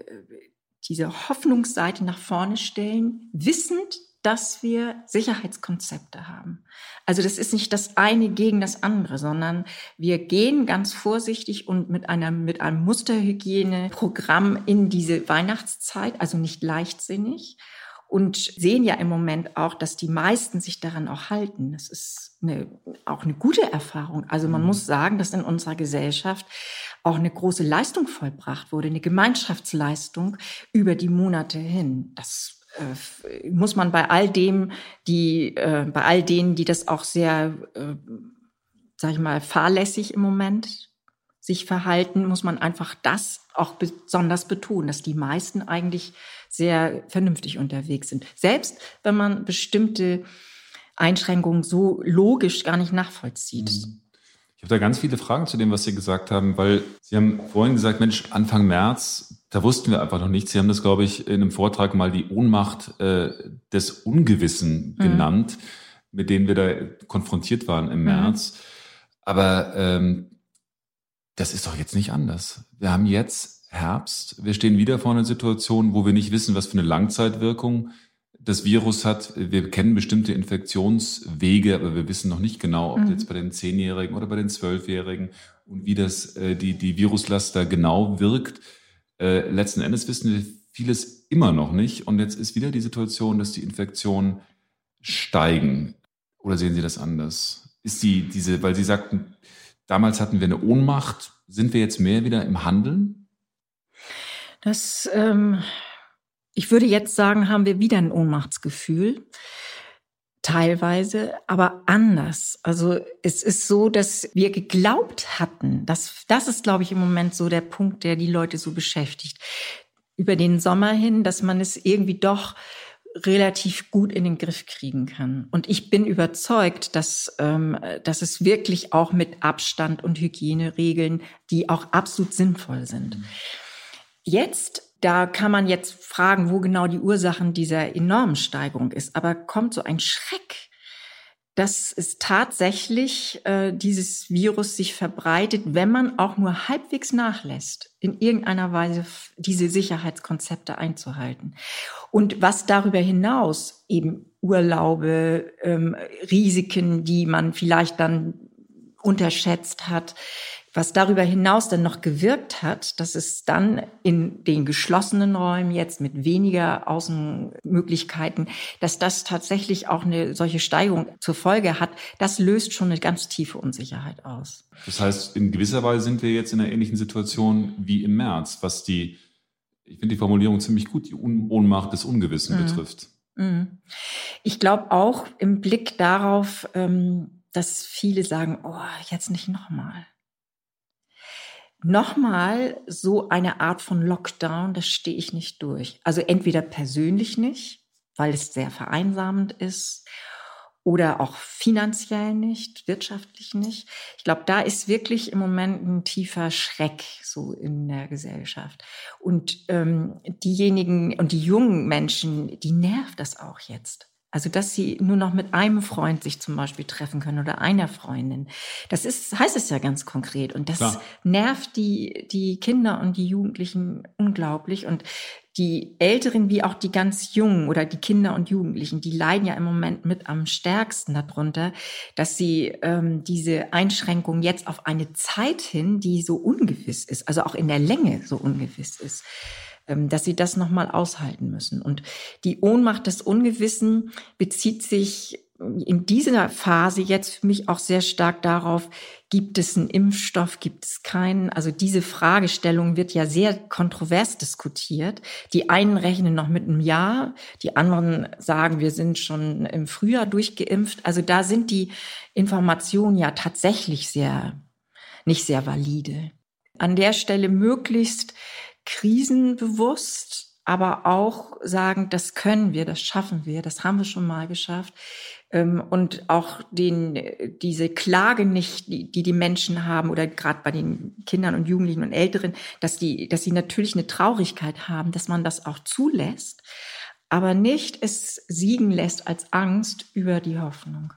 diese Hoffnungsseite nach vorne stellen, wissend, dass wir Sicherheitskonzepte haben. Also das ist nicht das eine gegen das andere, sondern wir gehen ganz vorsichtig und mit einer, mit einem Musterhygieneprogramm in diese Weihnachtszeit, also nicht leichtsinnig und sehen ja im Moment auch, dass die meisten sich daran auch halten. Das ist eine, auch eine gute Erfahrung. Also man mhm. muss sagen, dass in unserer Gesellschaft auch eine große Leistung vollbracht wurde, eine Gemeinschaftsleistung über die Monate hin. Das äh, muss man bei all dem, die, äh, bei all denen, die das auch sehr, äh, sag ich mal, fahrlässig im Moment sich verhalten, muss man einfach das auch besonders betonen, dass die meisten eigentlich sehr vernünftig unterwegs sind. Selbst wenn man bestimmte Einschränkungen so logisch gar nicht nachvollzieht. Mhm. Ich habe da ganz viele Fragen zu dem, was Sie gesagt haben, weil Sie haben vorhin gesagt, Mensch, Anfang März, da wussten wir einfach noch nichts. Sie haben das, glaube ich, in einem Vortrag mal die Ohnmacht äh, des Ungewissen mhm. genannt, mit denen wir da konfrontiert waren im mhm. März. Aber ähm, das ist doch jetzt nicht anders. Wir haben jetzt Herbst, wir stehen wieder vor einer Situation, wo wir nicht wissen, was für eine Langzeitwirkung das Virus hat. Wir kennen bestimmte Infektionswege, aber wir wissen noch nicht genau, ob mhm. jetzt bei den Zehnjährigen oder bei den Zwölfjährigen und wie das äh, die die Viruslast da genau wirkt. Äh, letzten Endes wissen wir vieles immer noch nicht und jetzt ist wieder die Situation, dass die Infektionen steigen. Oder sehen Sie das anders? Ist die diese, weil Sie sagten, damals hatten wir eine Ohnmacht, sind wir jetzt mehr wieder im Handeln? Das ähm ich würde jetzt sagen, haben wir wieder ein Ohnmachtsgefühl. Teilweise, aber anders. Also es ist so, dass wir geglaubt hatten, dass das ist, glaube ich, im Moment so der Punkt, der die Leute so beschäftigt. Über den Sommer hin, dass man es irgendwie doch relativ gut in den Griff kriegen kann. Und ich bin überzeugt, dass, ähm, dass es wirklich auch mit Abstand und Hygieneregeln, die auch absolut sinnvoll sind. Jetzt da kann man jetzt fragen, wo genau die Ursachen dieser enormen Steigerung ist. Aber kommt so ein Schreck, dass es tatsächlich äh, dieses Virus sich verbreitet, wenn man auch nur halbwegs nachlässt, in irgendeiner Weise diese Sicherheitskonzepte einzuhalten. Und was darüber hinaus eben Urlaube, ähm, Risiken, die man vielleicht dann unterschätzt hat, was darüber hinaus dann noch gewirkt hat, dass es dann in den geschlossenen Räumen jetzt mit weniger Außenmöglichkeiten, dass das tatsächlich auch eine solche Steigerung zur Folge hat, das löst schon eine ganz tiefe Unsicherheit aus. Das heißt, in gewisser Weise sind wir jetzt in einer ähnlichen Situation wie im März, was die, ich finde die Formulierung ziemlich gut, die Ohnmacht des Ungewissen mhm. betrifft. Mhm. Ich glaube auch im Blick darauf, ähm, dass viele sagen, oh, jetzt nicht nochmal nochmal so eine Art von Lockdown, das stehe ich nicht durch. Also entweder persönlich nicht, weil es sehr vereinsamend ist, oder auch finanziell nicht, wirtschaftlich nicht. Ich glaube, da ist wirklich im Moment ein tiefer Schreck so in der Gesellschaft. Und ähm, diejenigen und die jungen Menschen, die nervt das auch jetzt. Also, dass sie nur noch mit einem Freund sich zum Beispiel treffen können oder einer Freundin. Das ist, heißt es ja ganz konkret. Und das Klar. nervt die, die Kinder und die Jugendlichen unglaublich. Und die Älteren wie auch die ganz Jungen oder die Kinder und Jugendlichen, die leiden ja im Moment mit am stärksten darunter, dass sie ähm, diese Einschränkungen jetzt auf eine Zeit hin, die so ungewiss ist, also auch in der Länge so ungewiss ist, dass sie das nochmal aushalten müssen. Und die Ohnmacht des Ungewissen bezieht sich in dieser Phase jetzt für mich auch sehr stark darauf, gibt es einen Impfstoff, gibt es keinen? Also diese Fragestellung wird ja sehr kontrovers diskutiert. Die einen rechnen noch mit einem Jahr, die anderen sagen, wir sind schon im Frühjahr durchgeimpft. Also da sind die Informationen ja tatsächlich sehr, nicht sehr valide. An der Stelle möglichst krisenbewusst, aber auch sagen, das können wir, das schaffen wir, das haben wir schon mal geschafft. Ähm, und auch den, diese Klage nicht, die, die die Menschen haben oder gerade bei den Kindern und Jugendlichen und Älteren, dass die, dass sie natürlich eine Traurigkeit haben, dass man das auch zulässt, aber nicht es siegen lässt als Angst über die Hoffnung.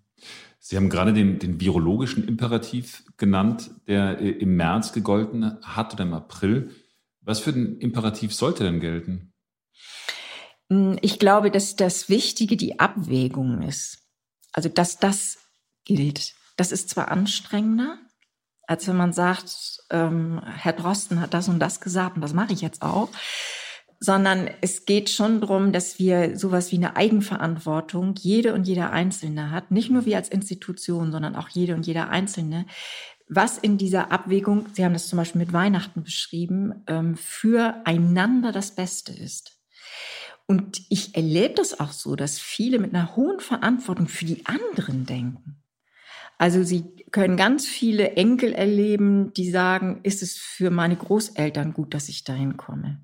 Sie haben gerade den, den virologischen Imperativ genannt, der äh, im März gegolten hat oder im April. Was für ein Imperativ sollte denn gelten? Hm, ich glaube, dass das Wichtige die Abwägung ist. Also, dass das gilt. Das ist zwar anstrengender, als wenn man sagt, ähm, Herr Drosten hat das und das gesagt und das mache ich jetzt auch, sondern es geht schon darum, dass wir sowas wie eine Eigenverantwortung jede und jeder Einzelne hat, nicht nur wir als Institution, sondern auch jede und jeder Einzelne, was in dieser Abwägung, Sie haben das zum Beispiel mit Weihnachten beschrieben, ähm, füreinander das Beste ist. Und ich erlebe das auch so, dass viele mit einer hohen Verantwortung für die anderen denken. Also sie können ganz viele Enkel erleben, die sagen, ist es für meine Großeltern gut, dass ich dahin komme.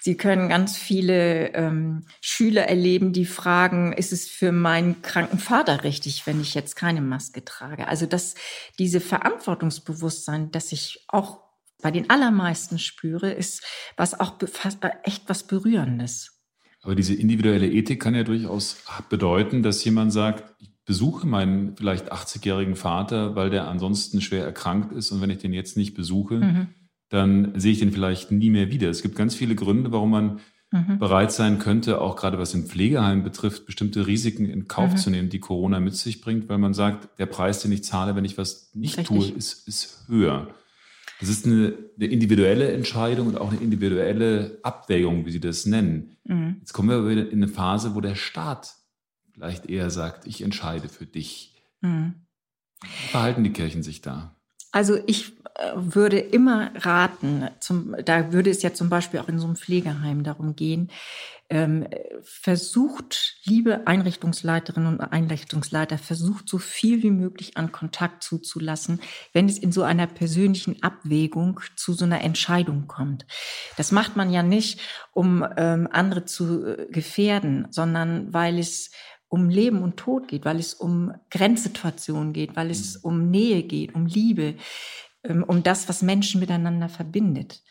Sie können ganz viele ähm, Schüler erleben, die fragen, ist es für meinen kranken Vater richtig, wenn ich jetzt keine Maske trage? Also dass diese Verantwortungsbewusstsein, das ich auch bei den allermeisten spüre, ist was auch echt was Berührendes. Aber diese individuelle Ethik kann ja durchaus bedeuten, dass jemand sagt, ich besuche meinen vielleicht 80-jährigen Vater, weil der ansonsten schwer erkrankt ist. Und wenn ich den jetzt nicht besuche, mhm. dann sehe ich den vielleicht nie mehr wieder. Es gibt ganz viele Gründe, warum man mhm. bereit sein könnte, auch gerade was im Pflegeheim betrifft, bestimmte Risiken in Kauf mhm. zu nehmen, die Corona mit sich bringt, weil man sagt, der Preis, den ich zahle, wenn ich was nicht Richtig. tue, ist, ist höher. Das ist eine, eine, individuelle Entscheidung und auch eine individuelle Abwägung, wie Sie das nennen. Mhm. Jetzt kommen wir wieder in eine Phase, wo der Staat vielleicht eher sagt, ich entscheide für dich. Mhm. Verhalten die Kirchen sich da? Also ich äh, würde immer raten, zum, da würde es ja zum Beispiel auch in so einem Pflegeheim darum gehen, ähm, versucht, liebe Einrichtungsleiterinnen und Einrichtungsleiter, versucht so viel wie möglich an Kontakt zuzulassen, wenn es in so einer persönlichen Abwägung zu so einer Entscheidung kommt. Das macht man ja nicht, um ähm, andere zu äh, gefährden, sondern weil es um Leben und Tod geht, weil es um Grenzsituationen geht, weil es mhm. um Nähe geht, um Liebe, ähm, um das, was Menschen miteinander verbindet.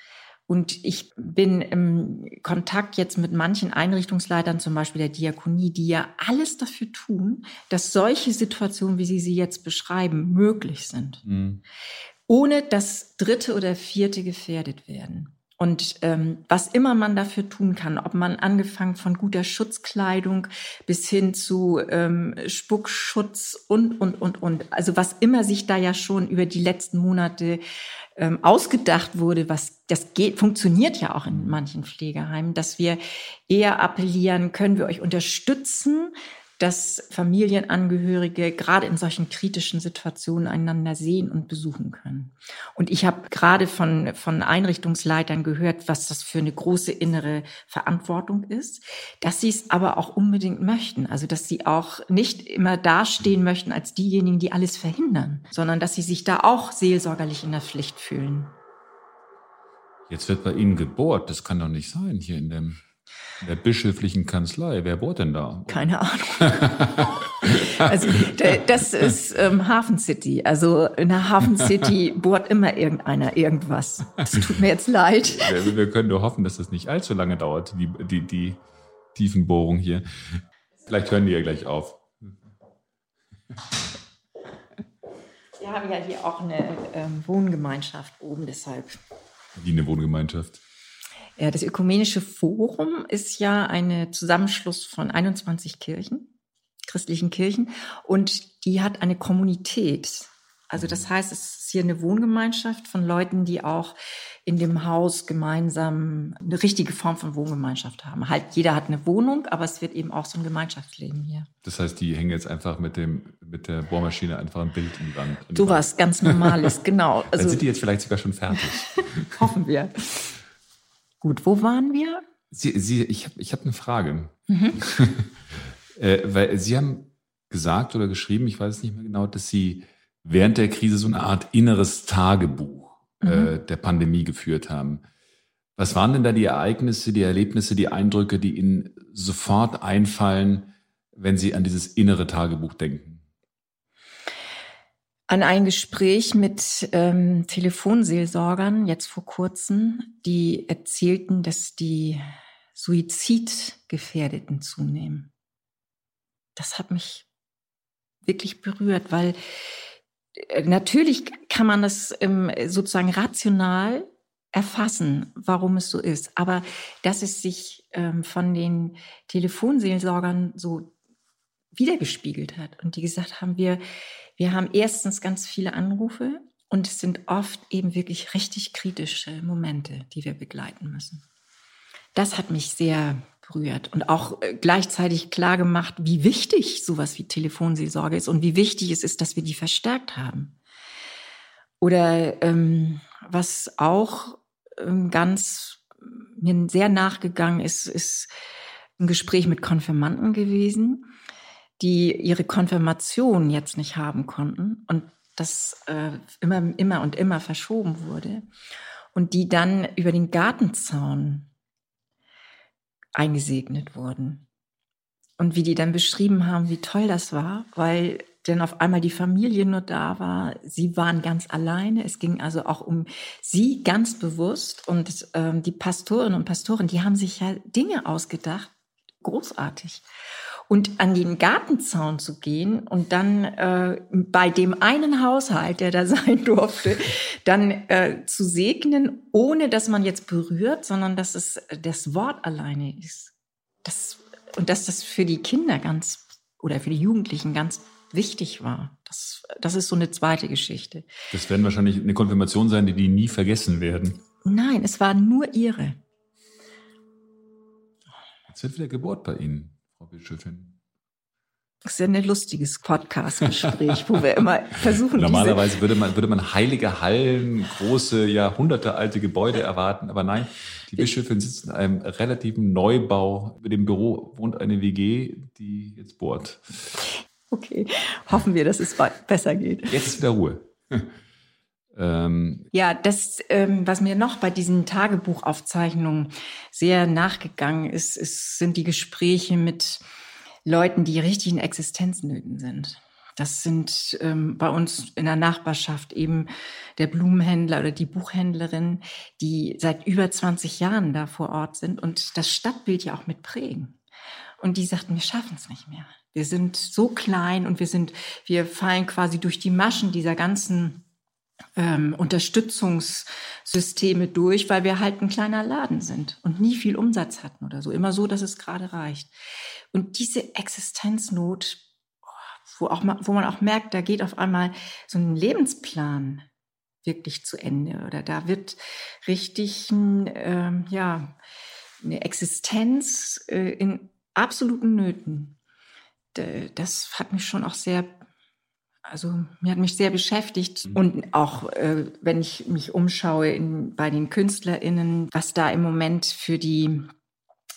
Und ich bin im Kontakt jetzt mit manchen Einrichtungsleitern, zum Beispiel der Diakonie, die ja alles dafür tun, dass solche Situationen, wie Sie sie jetzt beschreiben, möglich sind. Mhm. Ohne dass Dritte oder Vierte gefährdet werden. Und ähm, was immer man dafür tun kann, ob man angefangen von guter Schutzkleidung bis hin zu ähm, Spuckschutz und, und, und, und. Also was immer sich da ja schon über die letzten Monate ähm, ausgedacht wurde, was das geht, funktioniert ja auch in manchen Pflegeheimen, dass wir eher appellieren, können wir euch unterstützen, dass Familienangehörige gerade in solchen kritischen Situationen einander sehen und besuchen können. Und ich habe gerade von, von Einrichtungsleitern gehört, was das für eine große innere Verantwortung ist, dass sie es aber auch unbedingt möchten. Also dass sie auch nicht immer dastehen möchten als diejenigen, die alles verhindern, sondern dass sie sich da auch seelsorgerlich in der Pflicht fühlen. Jetzt wird bei Ihnen gebohrt. Das kann doch nicht sein hier in dem der bischöflichen Kanzlei, wer bohrt denn da? Keine Ahnung. also das ist ähm, Hafen City. Also in der Hafen City bohrt immer irgendeiner irgendwas. Das tut mir jetzt leid. Wir, wir können nur hoffen, dass das nicht allzu lange dauert, die, die, die Tiefenbohrung hier. Vielleicht hören die ja gleich auf. Wir haben ja hier auch eine ähm, Wohngemeinschaft oben, deshalb. Wie eine Wohngemeinschaft? Ja, das Ökumenische Forum ist ja ein Zusammenschluss von 21 Kirchen, christlichen Kirchen, und die hat eine Kommunität. Also das heißt, es ist hier eine Wohngemeinschaft von Leuten, die auch in dem Haus gemeinsam eine richtige Form von Wohngemeinschaft haben. Halt, jeder hat eine Wohnung, aber es wird eben auch so ein Gemeinschaftsleben hier. Das heißt, die hängen jetzt einfach mit dem mit der Bohrmaschine einfach ein Bild in die Wand. In so was ganz Normales, genau. Also, Dann sind die jetzt vielleicht sogar schon fertig. Hoffen wir. Gut, wo waren wir? Sie, Sie, ich habe ich hab eine Frage. Mhm. äh, weil Sie haben gesagt oder geschrieben, ich weiß es nicht mehr genau, dass Sie während der Krise so eine Art inneres Tagebuch mhm. äh, der Pandemie geführt haben. Was waren denn da die Ereignisse, die Erlebnisse, die Eindrücke, die Ihnen sofort einfallen, wenn Sie an dieses innere Tagebuch denken? An ein Gespräch mit ähm, Telefonseelsorgern jetzt vor kurzem, die erzählten, dass die Suizidgefährdeten zunehmen. Das hat mich wirklich berührt, weil äh, natürlich kann man das ähm, sozusagen rational erfassen, warum es so ist. Aber dass es sich ähm, von den Telefonseelsorgern so wiedergespiegelt hat und die gesagt haben, wir, wir haben erstens ganz viele Anrufe und es sind oft eben wirklich richtig kritische Momente, die wir begleiten müssen. Das hat mich sehr berührt und auch äh, gleichzeitig klar gemacht, wie wichtig sowas wie Telefonseelsorge ist und wie wichtig es ist, dass wir die verstärkt haben. Oder ähm, was auch ähm, ganz mir sehr nachgegangen ist, ist im Gespräch mit Konfirmanden gewesen, die ihre Konfirmation jetzt nicht haben konnten und das äh, immer, immer und immer verschoben wurde und die dann über den Gartenzaun eingesegnet wurden. Und wie die dann beschrieben haben, wie toll das war, weil denn auf einmal die Familie nur da war. Sie waren ganz alleine. Es ging also auch um sie ganz bewusst. Und ähm, die Pastorinnen und Pastoren, die haben sich ja Dinge ausgedacht. Großartig. Und an den Gartenzaun zu gehen und dann äh, bei dem einen Haushalt, der da sein durfte, dann äh, zu segnen, ohne dass man jetzt berührt, sondern dass es das Wort alleine ist. Das, und dass das für die Kinder ganz oder für die Jugendlichen ganz wichtig war. Das, das ist so eine zweite Geschichte. Das werden wahrscheinlich eine Konfirmation sein, die die nie vergessen werden. Nein, es war nur ihre. Jetzt wird wieder Geburt bei Ihnen, Bischöfin. Das ist ja ein lustiges Podcast-Gespräch, wo wir immer versuchen. Normalerweise würde man, würde man heilige Hallen, große, jahrhundertealte Gebäude erwarten. Aber nein, die Bischöfin sitzt in einem relativen Neubau. Über dem Büro wohnt eine WG, die jetzt bohrt. Okay, hoffen wir, dass es besser geht. Jetzt ist wieder Ruhe. Ähm. Ja, das, ähm, was mir noch bei diesen Tagebuchaufzeichnungen sehr nachgegangen ist, ist, sind die Gespräche mit Leuten, die richtig in Existenznöten sind. Das sind ähm, bei uns in der Nachbarschaft eben der Blumenhändler oder die Buchhändlerin, die seit über 20 Jahren da vor Ort sind und das Stadtbild ja auch mit prägen. Und die sagten, wir schaffen es nicht mehr. Wir sind so klein und wir sind, wir fallen quasi durch die Maschen dieser ganzen ähm, Unterstützungssysteme durch, weil wir halt ein kleiner Laden sind und nie viel Umsatz hatten oder so. Immer so, dass es gerade reicht. Und diese Existenznot, wo, auch wo man auch merkt, da geht auf einmal so ein Lebensplan wirklich zu Ende oder da wird richtig ähm, ja eine Existenz äh, in absoluten Nöten das hat mich schon auch sehr, also mir hat mich sehr beschäftigt. Mhm. Und auch äh, wenn ich mich umschaue in, bei den KünstlerInnen, was da im Moment für die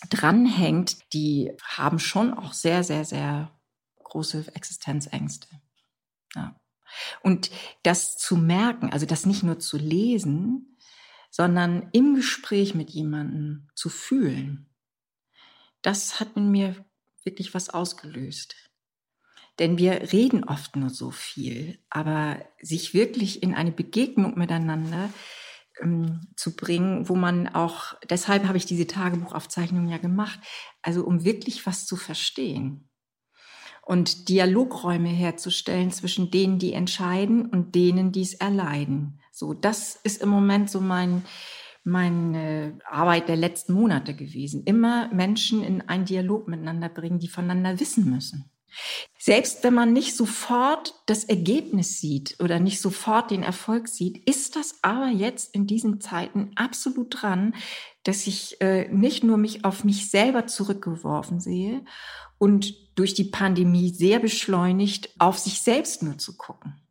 dranhängt, die haben schon auch sehr, sehr, sehr große Existenzängste. Ja. Und das zu merken, also das nicht nur zu lesen, sondern im Gespräch mit jemandem zu fühlen, das hat in mir wirklich was ausgelöst. Denn wir reden oft nur so viel, aber sich wirklich in eine Begegnung miteinander ähm, zu bringen, wo man auch, deshalb habe ich diese Tagebuchaufzeichnung ja gemacht, also um wirklich was zu verstehen und Dialogräume herzustellen zwischen denen, die entscheiden und denen, die es erleiden. So, das ist im Moment so mein, meine Arbeit der letzten Monate gewesen. Immer Menschen in einen Dialog miteinander bringen, die voneinander wissen müssen. Selbst wenn man nicht sofort das Ergebnis sieht oder nicht sofort den Erfolg sieht, ist das aber jetzt in diesen Zeiten absolut dran, dass ich äh, nicht nur mich auf mich selber zurückgeworfen sehe und durch die Pandemie sehr beschleunigt auf sich selbst nur zu gucken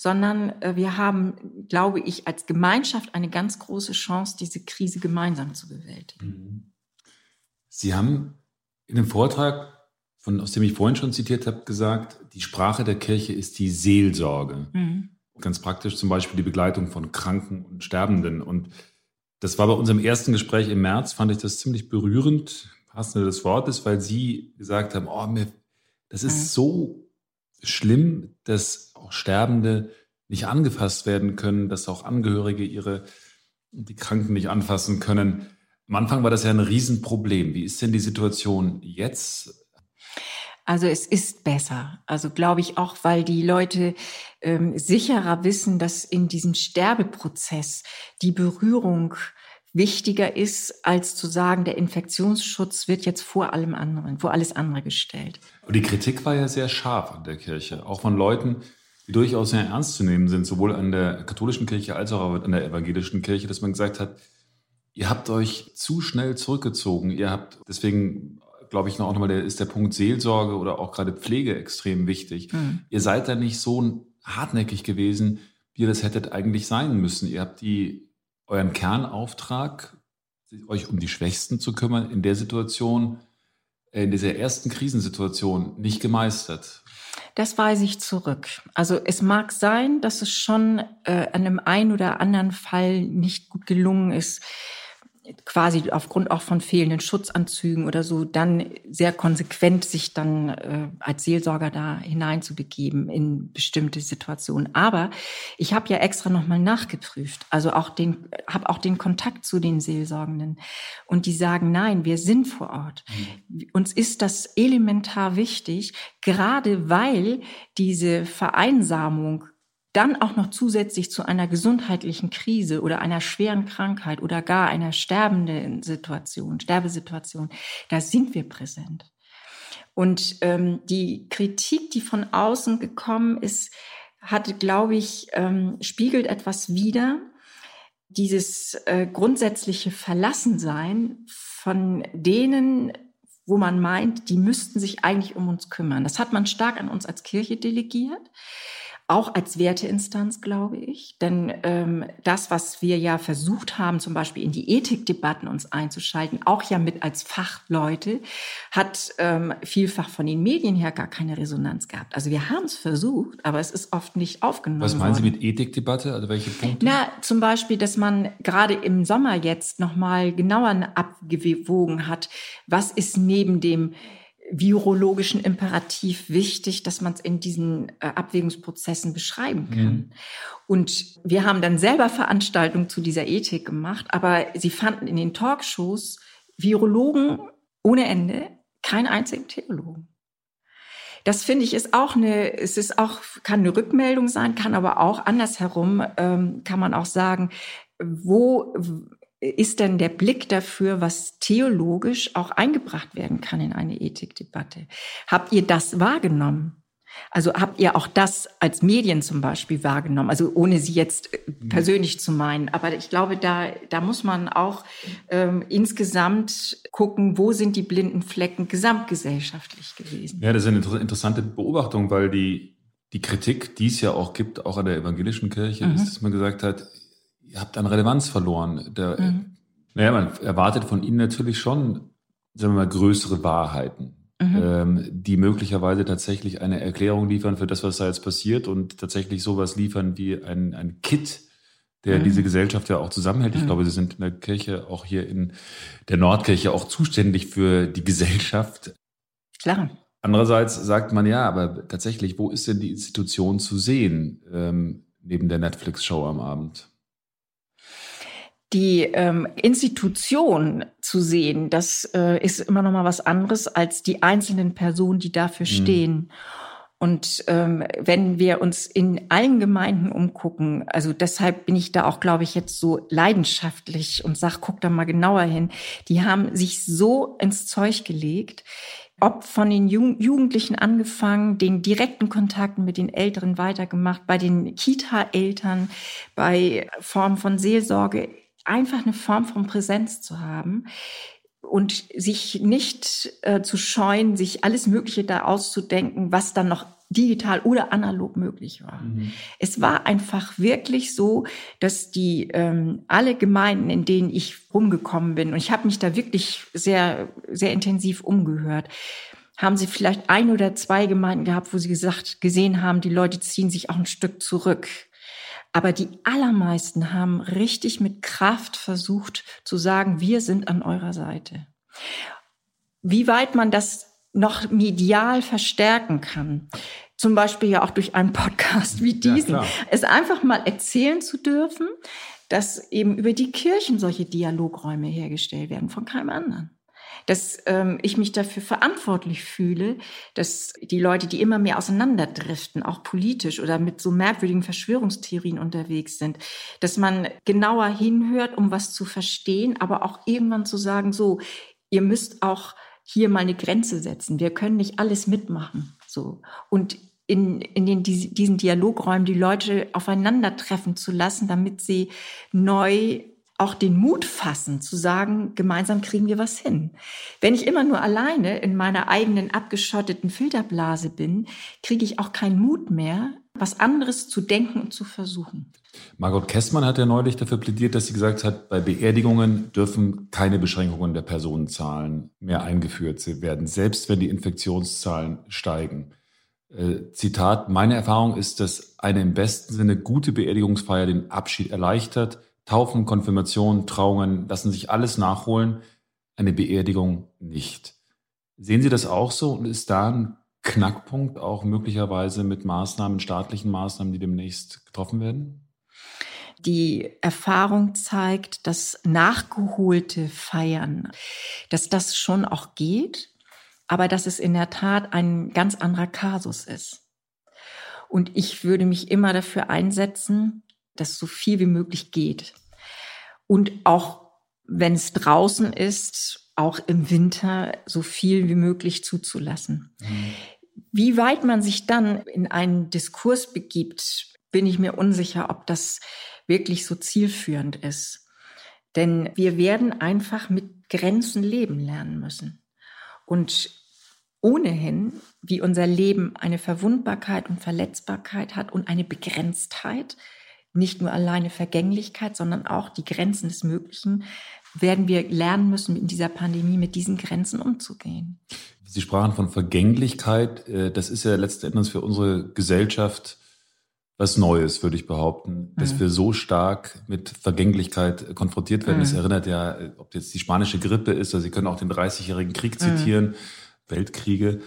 sondern äh, wir haben, glaube ich, als Gemeinschaft eine ganz große Chance, diese Krise gemeinsam zu bewältigen. Mhm. Sie haben in dem Vortrag, von, aus dem ich vorhin schon zitiert habe, gesagt, die Sprache der Kirche ist die Seelsorge. Mhm. Ganz praktisch zum Beispiel die Begleitung von Kranken und Sterbenden. Und das war bei unserem ersten Gespräch im März, fand ich das ziemlich berührend, passende des Wortes, weil Sie gesagt haben, oh, mir, das ist mhm. so schlimm, dass auch Sterbende nicht angefasst werden können, dass auch Angehörige ihre, die Kranken nicht anfassen können. Am Anfang war das ja ein Riesenproblem. Wie ist denn die Situation jetzt? Also es ist besser. Also glaube ich auch, weil die Leute ähm, sicherer wissen, dass in diesem Sterbeprozess die Berührung wichtiger ist, als zu sagen, der Infektionsschutz wird jetzt vor allem anderen, vor alles andere gestellt. Und die Kritik war ja sehr scharf an der Kirche, auch von Leuten, die durchaus sehr ernst zu nehmen sind, sowohl an der katholischen Kirche als auch an der evangelischen Kirche, dass man gesagt hat, ihr habt euch zu schnell zurückgezogen. Ihr habt, deswegen glaube ich noch nochmal, der, ist der Punkt Seelsorge oder auch gerade Pflege extrem wichtig. Mhm. Ihr seid da nicht so hartnäckig gewesen, wie ihr das hättet eigentlich sein müssen. Ihr habt die euren Kernauftrag, euch um die Schwächsten zu kümmern, in der Situation in dieser ersten Krisensituation nicht gemeistert? Das weise ich zurück. Also es mag sein, dass es schon äh, an einem einen oder anderen Fall nicht gut gelungen ist, quasi aufgrund auch von fehlenden Schutzanzügen oder so, dann sehr konsequent sich dann äh, als Seelsorger da hineinzubegeben in bestimmte Situationen. Aber ich habe ja extra nochmal nachgeprüft, also auch den, habe auch den Kontakt zu den Seelsorgenden und die sagen, nein, wir sind vor Ort. Mhm. Uns ist das elementar wichtig, gerade weil diese Vereinsamung dann auch noch zusätzlich zu einer gesundheitlichen Krise oder einer schweren Krankheit oder gar einer sterbenden Situation, Sterbesituation, da sind wir präsent. Und ähm, die Kritik, die von außen gekommen ist, hat, glaube ich, ähm, spiegelt etwas wider. Dieses äh, grundsätzliche Verlassensein von denen, wo man meint, die müssten sich eigentlich um uns kümmern. Das hat man stark an uns als Kirche delegiert auch als Werteinstanz, glaube ich. Denn ähm, das, was wir ja versucht haben, zum Beispiel in die Ethikdebatten uns einzuschalten, auch ja mit als Fachleute, hat ähm, vielfach von den Medien her gar keine Resonanz gehabt. Also wir haben es versucht, aber es ist oft nicht aufgenommen Was meinen worden. Sie mit Ethikdebatte? Also welche Punkte? Na, zum Beispiel, dass man gerade im Sommer jetzt nochmal genauer abgewogen hat, was ist neben dem virologischen Imperativ wichtig, dass man es in diesen äh, Abwägungsprozessen beschreiben kann. Mhm. Und wir haben dann selber Veranstaltungen zu dieser Ethik gemacht, aber sie fanden in den Talkshows Virologen ohne Ende, keinen einzigen Theologen. Das finde ich ist auch eine, es ist auch, kann eine Rückmeldung sein, kann aber auch andersherum, ähm, kann man auch sagen, wo ist denn der Blick dafür, was theologisch auch eingebracht werden kann in eine Ethikdebatte? Habt ihr das wahrgenommen? Also habt ihr auch das als Medien zum Beispiel wahrgenommen? Also ohne sie jetzt äh, mhm. persönlich zu meinen. Aber ich glaube, da, da muss man auch ähm, insgesamt gucken, wo sind die blinden Flecken gesamtgesellschaftlich gewesen. Ja, das ist eine interessante Beobachtung, weil die, die Kritik, die es ja auch gibt, auch an der evangelischen Kirche, mhm. ist, dass man gesagt hat, ihr habt an Relevanz verloren. Der, mhm. Naja, man erwartet von ihnen natürlich schon, sagen wir mal, größere Wahrheiten, mhm. ähm, die möglicherweise tatsächlich eine Erklärung liefern für das, was da jetzt passiert und tatsächlich sowas liefern wie ein, ein Kit, der mhm. diese Gesellschaft ja auch zusammenhält. Ich mhm. glaube, Sie sind in der Kirche, auch hier in der Nordkirche, auch zuständig für die Gesellschaft. Klar. Andererseits sagt man ja, aber tatsächlich, wo ist denn die Institution zu sehen ähm, neben der Netflix-Show am Abend? Die ähm, Institution zu sehen, das äh, ist immer noch mal was anderes als die einzelnen Personen, die dafür mhm. stehen. Und ähm, wenn wir uns in allen Gemeinden umgucken, also deshalb bin ich da auch, glaube ich, jetzt so leidenschaftlich und sag, guck da mal genauer hin. Die haben sich so ins Zeug gelegt, ob von den Jugendlichen angefangen, den direkten Kontakten mit den Älteren weitergemacht, bei den Kita-Eltern, bei Formen von Seelsorge einfach eine Form von Präsenz zu haben und sich nicht äh, zu scheuen, sich alles Mögliche da auszudenken, was dann noch digital oder analog möglich war. Mhm. Es war einfach wirklich so, dass die ähm, alle Gemeinden, in denen ich rumgekommen bin, und ich habe mich da wirklich sehr, sehr intensiv umgehört, haben sie vielleicht ein oder zwei Gemeinden gehabt, wo sie gesagt, gesehen haben, die Leute ziehen sich auch ein Stück zurück. Aber die allermeisten haben richtig mit Kraft versucht zu sagen, wir sind an eurer Seite. Wie weit man das noch medial verstärken kann, zum Beispiel ja auch durch einen Podcast wie diesen, ja, es einfach mal erzählen zu dürfen, dass eben über die Kirchen solche Dialogräume hergestellt werden, von keinem anderen dass ähm, ich mich dafür verantwortlich fühle, dass die Leute, die immer mehr auseinanderdriften, auch politisch oder mit so merkwürdigen Verschwörungstheorien unterwegs sind, dass man genauer hinhört, um was zu verstehen, aber auch irgendwann zu sagen, so, ihr müsst auch hier mal eine Grenze setzen. Wir können nicht alles mitmachen. So. Und in, in den, diesen Dialogräumen die Leute aufeinandertreffen zu lassen, damit sie neu auch den Mut fassen, zu sagen, gemeinsam kriegen wir was hin. Wenn ich immer nur alleine in meiner eigenen abgeschotteten Filterblase bin, kriege ich auch keinen Mut mehr, was anderes zu denken und zu versuchen. Margot Kessmann hat ja neulich dafür plädiert, dass sie gesagt hat, bei Beerdigungen dürfen keine Beschränkungen der Personenzahlen mehr eingeführt werden, selbst wenn die Infektionszahlen steigen. Äh, Zitat, meine Erfahrung ist, dass eine im besten Sinne gute Beerdigungsfeier den Abschied erleichtert. Taufen, Konfirmationen, Trauungen lassen sich alles nachholen, eine Beerdigung nicht. Sehen Sie das auch so und ist da ein Knackpunkt auch möglicherweise mit Maßnahmen, staatlichen Maßnahmen, die demnächst getroffen werden? Die Erfahrung zeigt, dass nachgeholte Feiern, dass das schon auch geht, aber dass es in der Tat ein ganz anderer Kasus ist. Und ich würde mich immer dafür einsetzen, dass so viel wie möglich geht. Und auch wenn es draußen ist, auch im Winter so viel wie möglich zuzulassen. Mhm. Wie weit man sich dann in einen Diskurs begibt, bin ich mir unsicher, ob das wirklich so zielführend ist. Denn wir werden einfach mit Grenzen leben lernen müssen. Und ohnehin, wie unser Leben eine Verwundbarkeit und Verletzbarkeit hat und eine Begrenztheit, nicht nur alleine Vergänglichkeit, sondern auch die Grenzen des Möglichen, werden wir lernen müssen, in dieser Pandemie mit diesen Grenzen umzugehen. Sie sprachen von Vergänglichkeit. Äh, das ist ja letzten Endes für unsere Gesellschaft was Neues, würde ich behaupten, dass mhm. wir so stark mit Vergänglichkeit konfrontiert werden. Es mhm. erinnert ja, ob jetzt die spanische Grippe ist, oder Sie können auch den 30-jährigen Krieg mhm. zitieren, mhm. Weltkriege.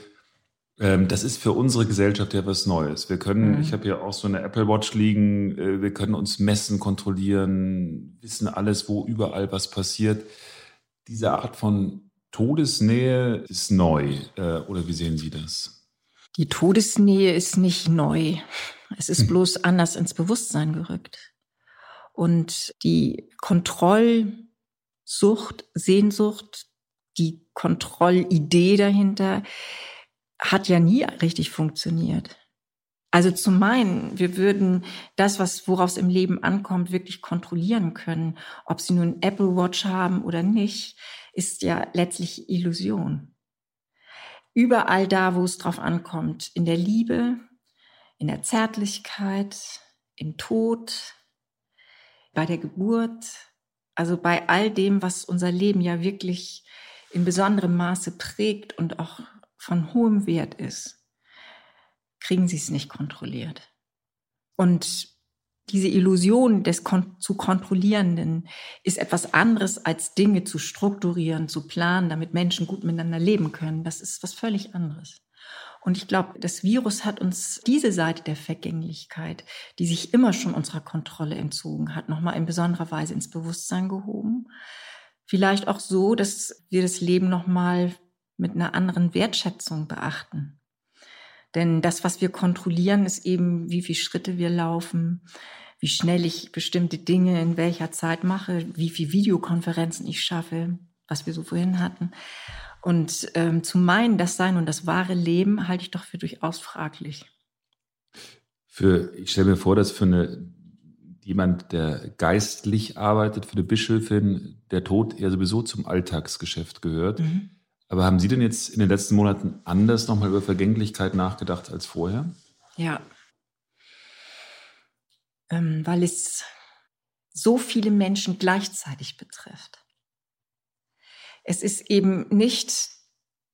Ähm, das ist für unsere Gesellschaft ja was Neues. Wir können, mhm. ich habe ja auch so eine Apple Watch liegen, äh, wir können uns messen, kontrollieren, wissen alles, wo überall was passiert. Diese Art von Todesnähe ist neu. Äh, oder wie sehen Sie das? Die Todesnähe ist nicht neu. Es ist hm. bloß anders ins Bewusstsein gerückt. Und die Kontrollsucht, Sehnsucht, die Kontrollidee dahinter hat ja nie richtig funktioniert. Also zu meinen, wir würden das, was worauf es im Leben ankommt, wirklich kontrollieren können, ob sie nun Apple Watch haben oder nicht, ist ja letztlich Illusion. Überall da, wo es drauf ankommt, in der Liebe, in der Zärtlichkeit, im Tod, bei der Geburt, also bei all dem, was unser Leben ja wirklich in besonderem Maße prägt und auch von hohem Wert ist, kriegen sie es nicht kontrolliert. Und diese Illusion des Kon zu kontrollierenden ist etwas anderes als Dinge zu strukturieren, zu planen, damit Menschen gut miteinander leben können. Das ist was völlig anderes. Und ich glaube, das Virus hat uns diese Seite der Vergänglichkeit, die sich immer schon unserer Kontrolle entzogen hat, nochmal in besonderer Weise ins Bewusstsein gehoben. Vielleicht auch so, dass wir das Leben nochmal mit einer anderen Wertschätzung beachten. Denn das, was wir kontrollieren, ist eben, wie viele Schritte wir laufen, wie schnell ich bestimmte Dinge in welcher Zeit mache, wie viele Videokonferenzen ich schaffe, was wir so vorhin hatten. Und ähm, zu meinen, das sei nun das wahre Leben, halte ich doch für durchaus fraglich. Für, ich stelle mir vor, dass für eine, jemand, der geistlich arbeitet, für eine Bischöfin, der Tod ja sowieso zum Alltagsgeschäft gehört. Mhm. Aber haben Sie denn jetzt in den letzten Monaten anders nochmal über Vergänglichkeit nachgedacht als vorher? Ja. Ähm, weil es so viele Menschen gleichzeitig betrifft. Es ist eben nicht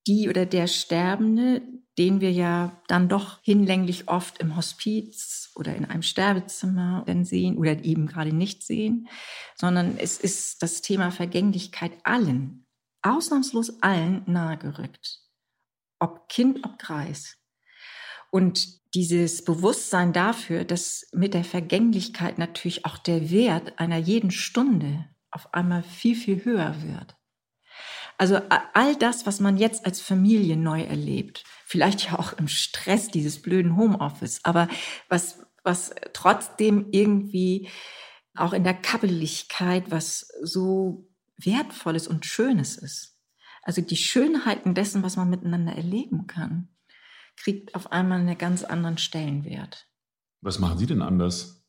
die oder der Sterbende, den wir ja dann doch hinlänglich oft im Hospiz oder in einem Sterbezimmer dann sehen oder eben gerade nicht sehen, sondern es ist das Thema Vergänglichkeit allen ausnahmslos allen nahegerückt. Ob Kind, ob Kreis. Und dieses Bewusstsein dafür, dass mit der Vergänglichkeit natürlich auch der Wert einer jeden Stunde auf einmal viel, viel höher wird. Also all das, was man jetzt als Familie neu erlebt, vielleicht ja auch im Stress dieses blöden Homeoffice, aber was, was trotzdem irgendwie auch in der Kabbeligkeit, was so Wertvolles und Schönes ist. Also die Schönheiten dessen, was man miteinander erleben kann, kriegt auf einmal einen ganz anderen Stellenwert. Was machen Sie denn anders?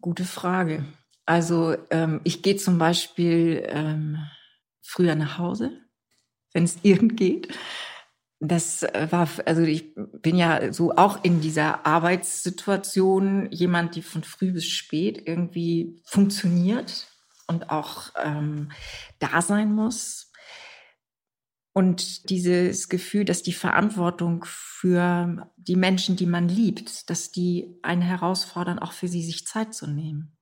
Gute Frage. Also ähm, ich gehe zum Beispiel ähm, früher nach Hause, wenn es irgend geht. Das äh, war, also ich bin ja so auch in dieser Arbeitssituation jemand, die von früh bis spät irgendwie funktioniert und auch ähm, da sein muss. Und dieses Gefühl, dass die Verantwortung für die Menschen, die man liebt, dass die einen herausfordern, auch für sie sich Zeit zu nehmen.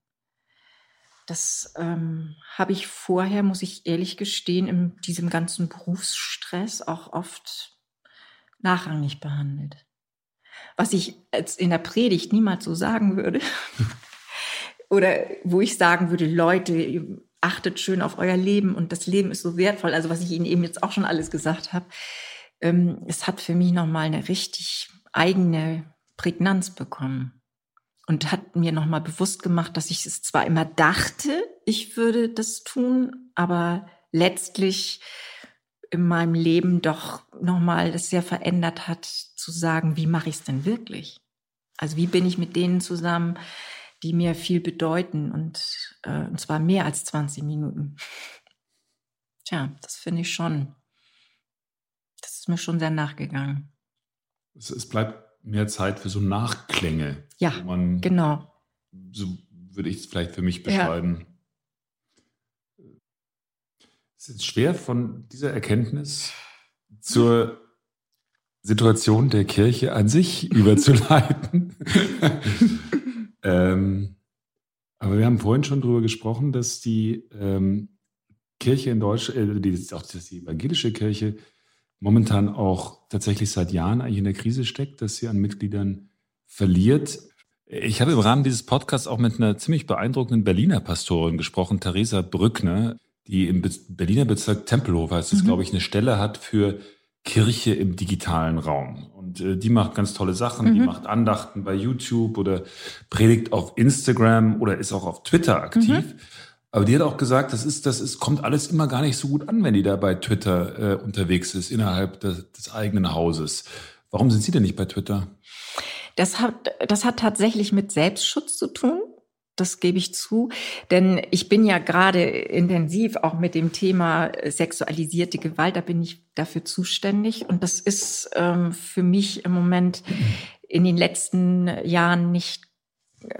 Das ähm, habe ich vorher, muss ich ehrlich gestehen, in diesem ganzen Berufsstress auch oft nachrangig behandelt. Was ich jetzt in der Predigt niemals so sagen würde. Oder wo ich sagen würde, Leute, achtet schön auf euer Leben und das Leben ist so wertvoll. Also was ich Ihnen eben jetzt auch schon alles gesagt habe. Ähm, es hat für mich nochmal eine richtig eigene Prägnanz bekommen und hat mir nochmal bewusst gemacht, dass ich es zwar immer dachte, ich würde das tun, aber letztlich in meinem Leben doch nochmal das sehr verändert hat, zu sagen, wie mache ich es denn wirklich? Also wie bin ich mit denen zusammen, die mir viel bedeuten und, äh, und zwar mehr als 20 Minuten. Tja, das finde ich schon, das ist mir schon sehr nachgegangen. Es, es bleibt mehr Zeit für so Nachklänge. Ja, man, genau. So würde ich es vielleicht für mich beschreiben. Ja. Es ist schwer von dieser Erkenntnis zur Situation der Kirche an sich überzuleiten. ähm, aber wir haben vorhin schon darüber gesprochen, dass die ähm, Kirche in Deutschland, äh, die, auch die evangelische Kirche, momentan auch tatsächlich seit Jahren eigentlich in der Krise steckt, dass sie an Mitgliedern verliert. Ich habe im Rahmen dieses Podcasts auch mit einer ziemlich beeindruckenden Berliner Pastorin gesprochen, Theresa Brückner, die im Berliner Bezirk Tempelhof, heißt es, mhm. glaube ich, eine Stelle hat für Kirche im digitalen Raum. Und äh, die macht ganz tolle Sachen. Mhm. Die macht Andachten bei YouTube oder predigt auf Instagram oder ist auch auf Twitter aktiv. Mhm. Aber die hat auch gesagt, das ist, das ist, kommt alles immer gar nicht so gut an, wenn die da bei Twitter äh, unterwegs ist, innerhalb des, des eigenen Hauses. Warum sind Sie denn nicht bei Twitter? Das hat, das hat tatsächlich mit Selbstschutz zu tun. Das gebe ich zu. Denn ich bin ja gerade intensiv auch mit dem Thema sexualisierte Gewalt, da bin ich dafür zuständig. Und das ist ähm, für mich im Moment in den letzten Jahren nicht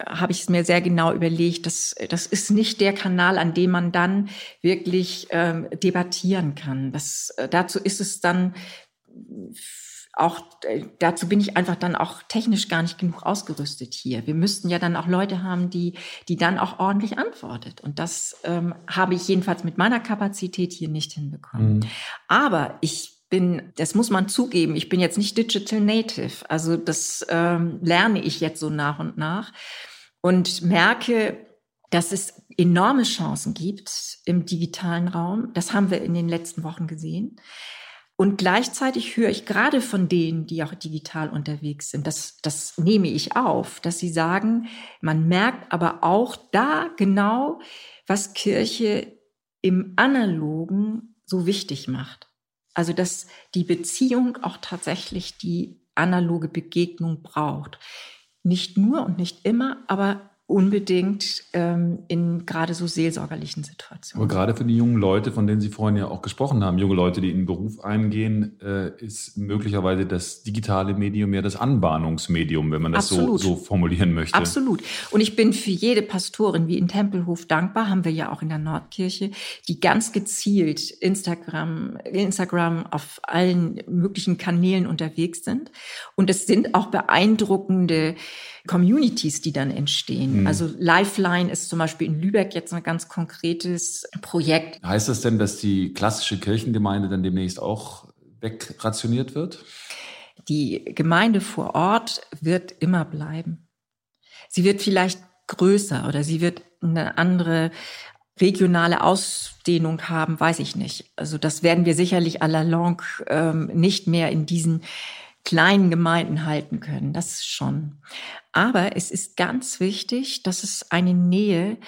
habe ich es mir sehr genau überlegt, das, das ist nicht der Kanal, an dem man dann wirklich ähm, debattieren kann. Das, äh, dazu ist es dann auch, äh, dazu bin ich einfach dann auch technisch gar nicht genug ausgerüstet hier. Wir müssten ja dann auch Leute haben, die, die dann auch ordentlich antwortet. Und das ähm, habe ich jedenfalls mit meiner Kapazität hier nicht hinbekommen. Mhm. Aber ich bin, das muss man zugeben, ich bin jetzt nicht Digital Native. Also das ähm, lerne ich jetzt so nach und nach und merke, dass es enorme Chancen gibt im digitalen Raum. Das haben wir in den letzten Wochen gesehen. Und gleichzeitig höre ich gerade von denen, die auch digital unterwegs sind, das, das nehme ich auf, dass sie sagen, man merkt aber auch da genau, was Kirche im Analogen so wichtig macht. Also, dass die Beziehung auch tatsächlich die analoge Begegnung braucht. Nicht nur und nicht immer, aber unbedingt ähm, in gerade so seelsorgerlichen Situationen. Aber gerade für die jungen Leute, von denen Sie vorhin ja auch gesprochen haben, junge Leute, die in den Beruf eingehen, äh, ist möglicherweise das digitale Medium ja das Anbahnungsmedium, wenn man das so, so formulieren möchte. Absolut. Und ich bin für jede Pastorin wie in Tempelhof dankbar, haben wir ja auch in der Nordkirche, die ganz gezielt Instagram, Instagram auf allen möglichen Kanälen unterwegs sind. Und es sind auch beeindruckende Communities, die dann entstehen. Mhm. Also Lifeline ist zum Beispiel in Lübeck jetzt ein ganz konkretes Projekt. Heißt das denn, dass die klassische Kirchengemeinde dann demnächst auch wegrationiert wird? Die Gemeinde vor Ort wird immer bleiben. Sie wird vielleicht größer oder sie wird eine andere regionale Ausdehnung haben, weiß ich nicht. Also das werden wir sicherlich à la longue ähm, nicht mehr in diesen kleinen Gemeinden halten können. Das schon. Aber es ist ganz wichtig, dass es eine Nähe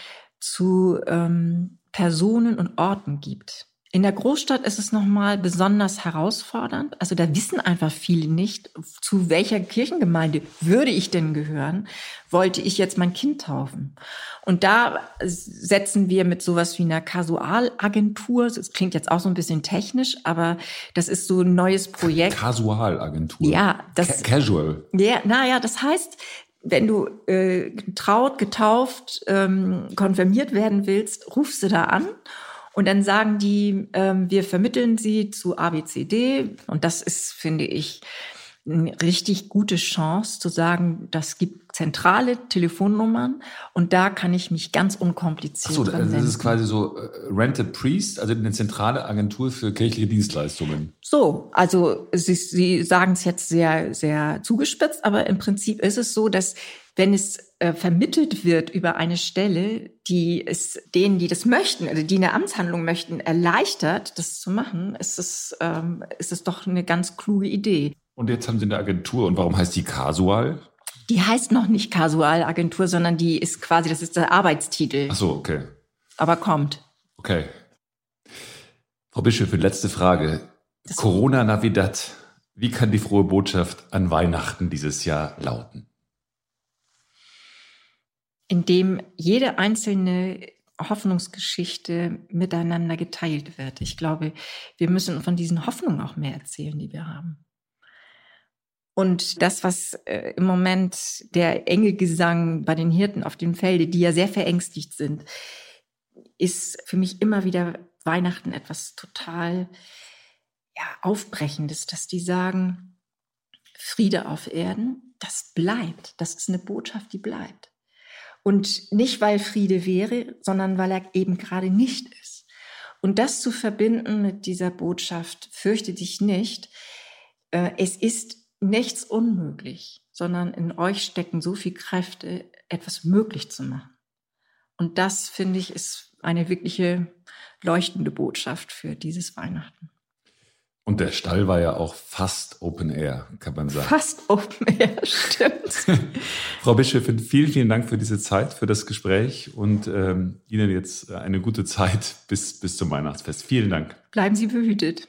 zu ähm, Personen und Orten gibt. In der Großstadt ist es nochmal besonders herausfordernd. Also da wissen einfach viele nicht, zu welcher Kirchengemeinde würde ich denn gehören? Wollte ich jetzt mein Kind taufen? Und da setzen wir mit sowas wie einer Kasualagentur, das klingt jetzt auch so ein bisschen technisch, aber das ist so ein neues Projekt. Kasualagentur. Ja, das. Ca casual. Ja, naja, das heißt, wenn du äh, getraut, getauft, ähm, konfirmiert werden willst, rufst du da an und dann sagen die, ähm, wir vermitteln sie zu ABCD. Und das ist, finde ich, eine richtig gute Chance zu sagen, das gibt zentrale Telefonnummern und da kann ich mich ganz unkompliziert Ach so, also das ist quasi so äh, Rented Priest, also eine zentrale Agentur für kirchliche Dienstleistungen. So, also Sie, Sie sagen es jetzt sehr, sehr zugespitzt, aber im Prinzip ist es so, dass wenn es äh, vermittelt wird über eine Stelle, die es denen, die das möchten, also die eine Amtshandlung möchten, erleichtert, das zu machen, ist es, ähm, ist es doch eine ganz kluge Idee. Und jetzt haben Sie eine Agentur. Und warum heißt die Casual? Die heißt noch nicht Casual-Agentur, sondern die ist quasi, das ist der Arbeitstitel. Ach so, okay. Aber kommt. Okay. Frau Bischof, letzte Frage. Das Corona Navidad. Wie kann die frohe Botschaft an Weihnachten dieses Jahr lauten? indem jede einzelne Hoffnungsgeschichte miteinander geteilt wird. Ich glaube, wir müssen von diesen Hoffnungen auch mehr erzählen, die wir haben. Und das, was äh, im Moment der Engelgesang bei den Hirten auf dem Felde, die ja sehr verängstigt sind, ist für mich immer wieder Weihnachten etwas total ja, Aufbrechendes, dass die sagen, Friede auf Erden, das bleibt. Das ist eine Botschaft, die bleibt. Und nicht, weil Friede wäre, sondern weil er eben gerade nicht ist. Und das zu verbinden mit dieser Botschaft, fürchte dich nicht, äh, es ist nichts unmöglich, sondern in euch stecken so viel Kräfte, etwas möglich zu machen. Und das, finde ich, ist eine wirkliche leuchtende Botschaft für dieses Weihnachten. Und der Stall war ja auch fast Open Air, kann man sagen. Fast Open Air, stimmt. Frau Bischöfin, vielen, vielen Dank für diese Zeit, für das Gespräch und ähm, Ihnen jetzt eine gute Zeit bis, bis zum Weihnachtsfest. Vielen Dank. Bleiben Sie behütet.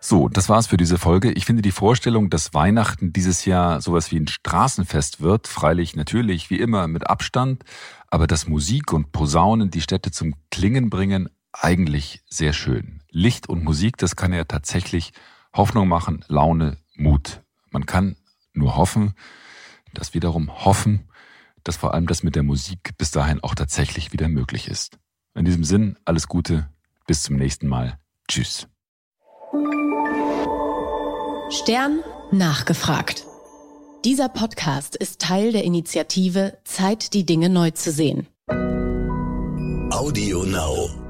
So, das war's für diese Folge. Ich finde die Vorstellung, dass Weihnachten dieses Jahr sowas wie ein Straßenfest wird, freilich natürlich wie immer mit Abstand, aber dass Musik und Posaunen die Städte zum Klingen bringen, eigentlich sehr schön. Licht und Musik, das kann ja tatsächlich Hoffnung machen, Laune, Mut. Man kann nur hoffen, dass wiederum hoffen, dass vor allem das mit der Musik bis dahin auch tatsächlich wieder möglich ist. In diesem Sinn, alles Gute, bis zum nächsten Mal. Tschüss. Stern nachgefragt. Dieser Podcast ist Teil der Initiative Zeit, die Dinge neu zu sehen. Audio Now.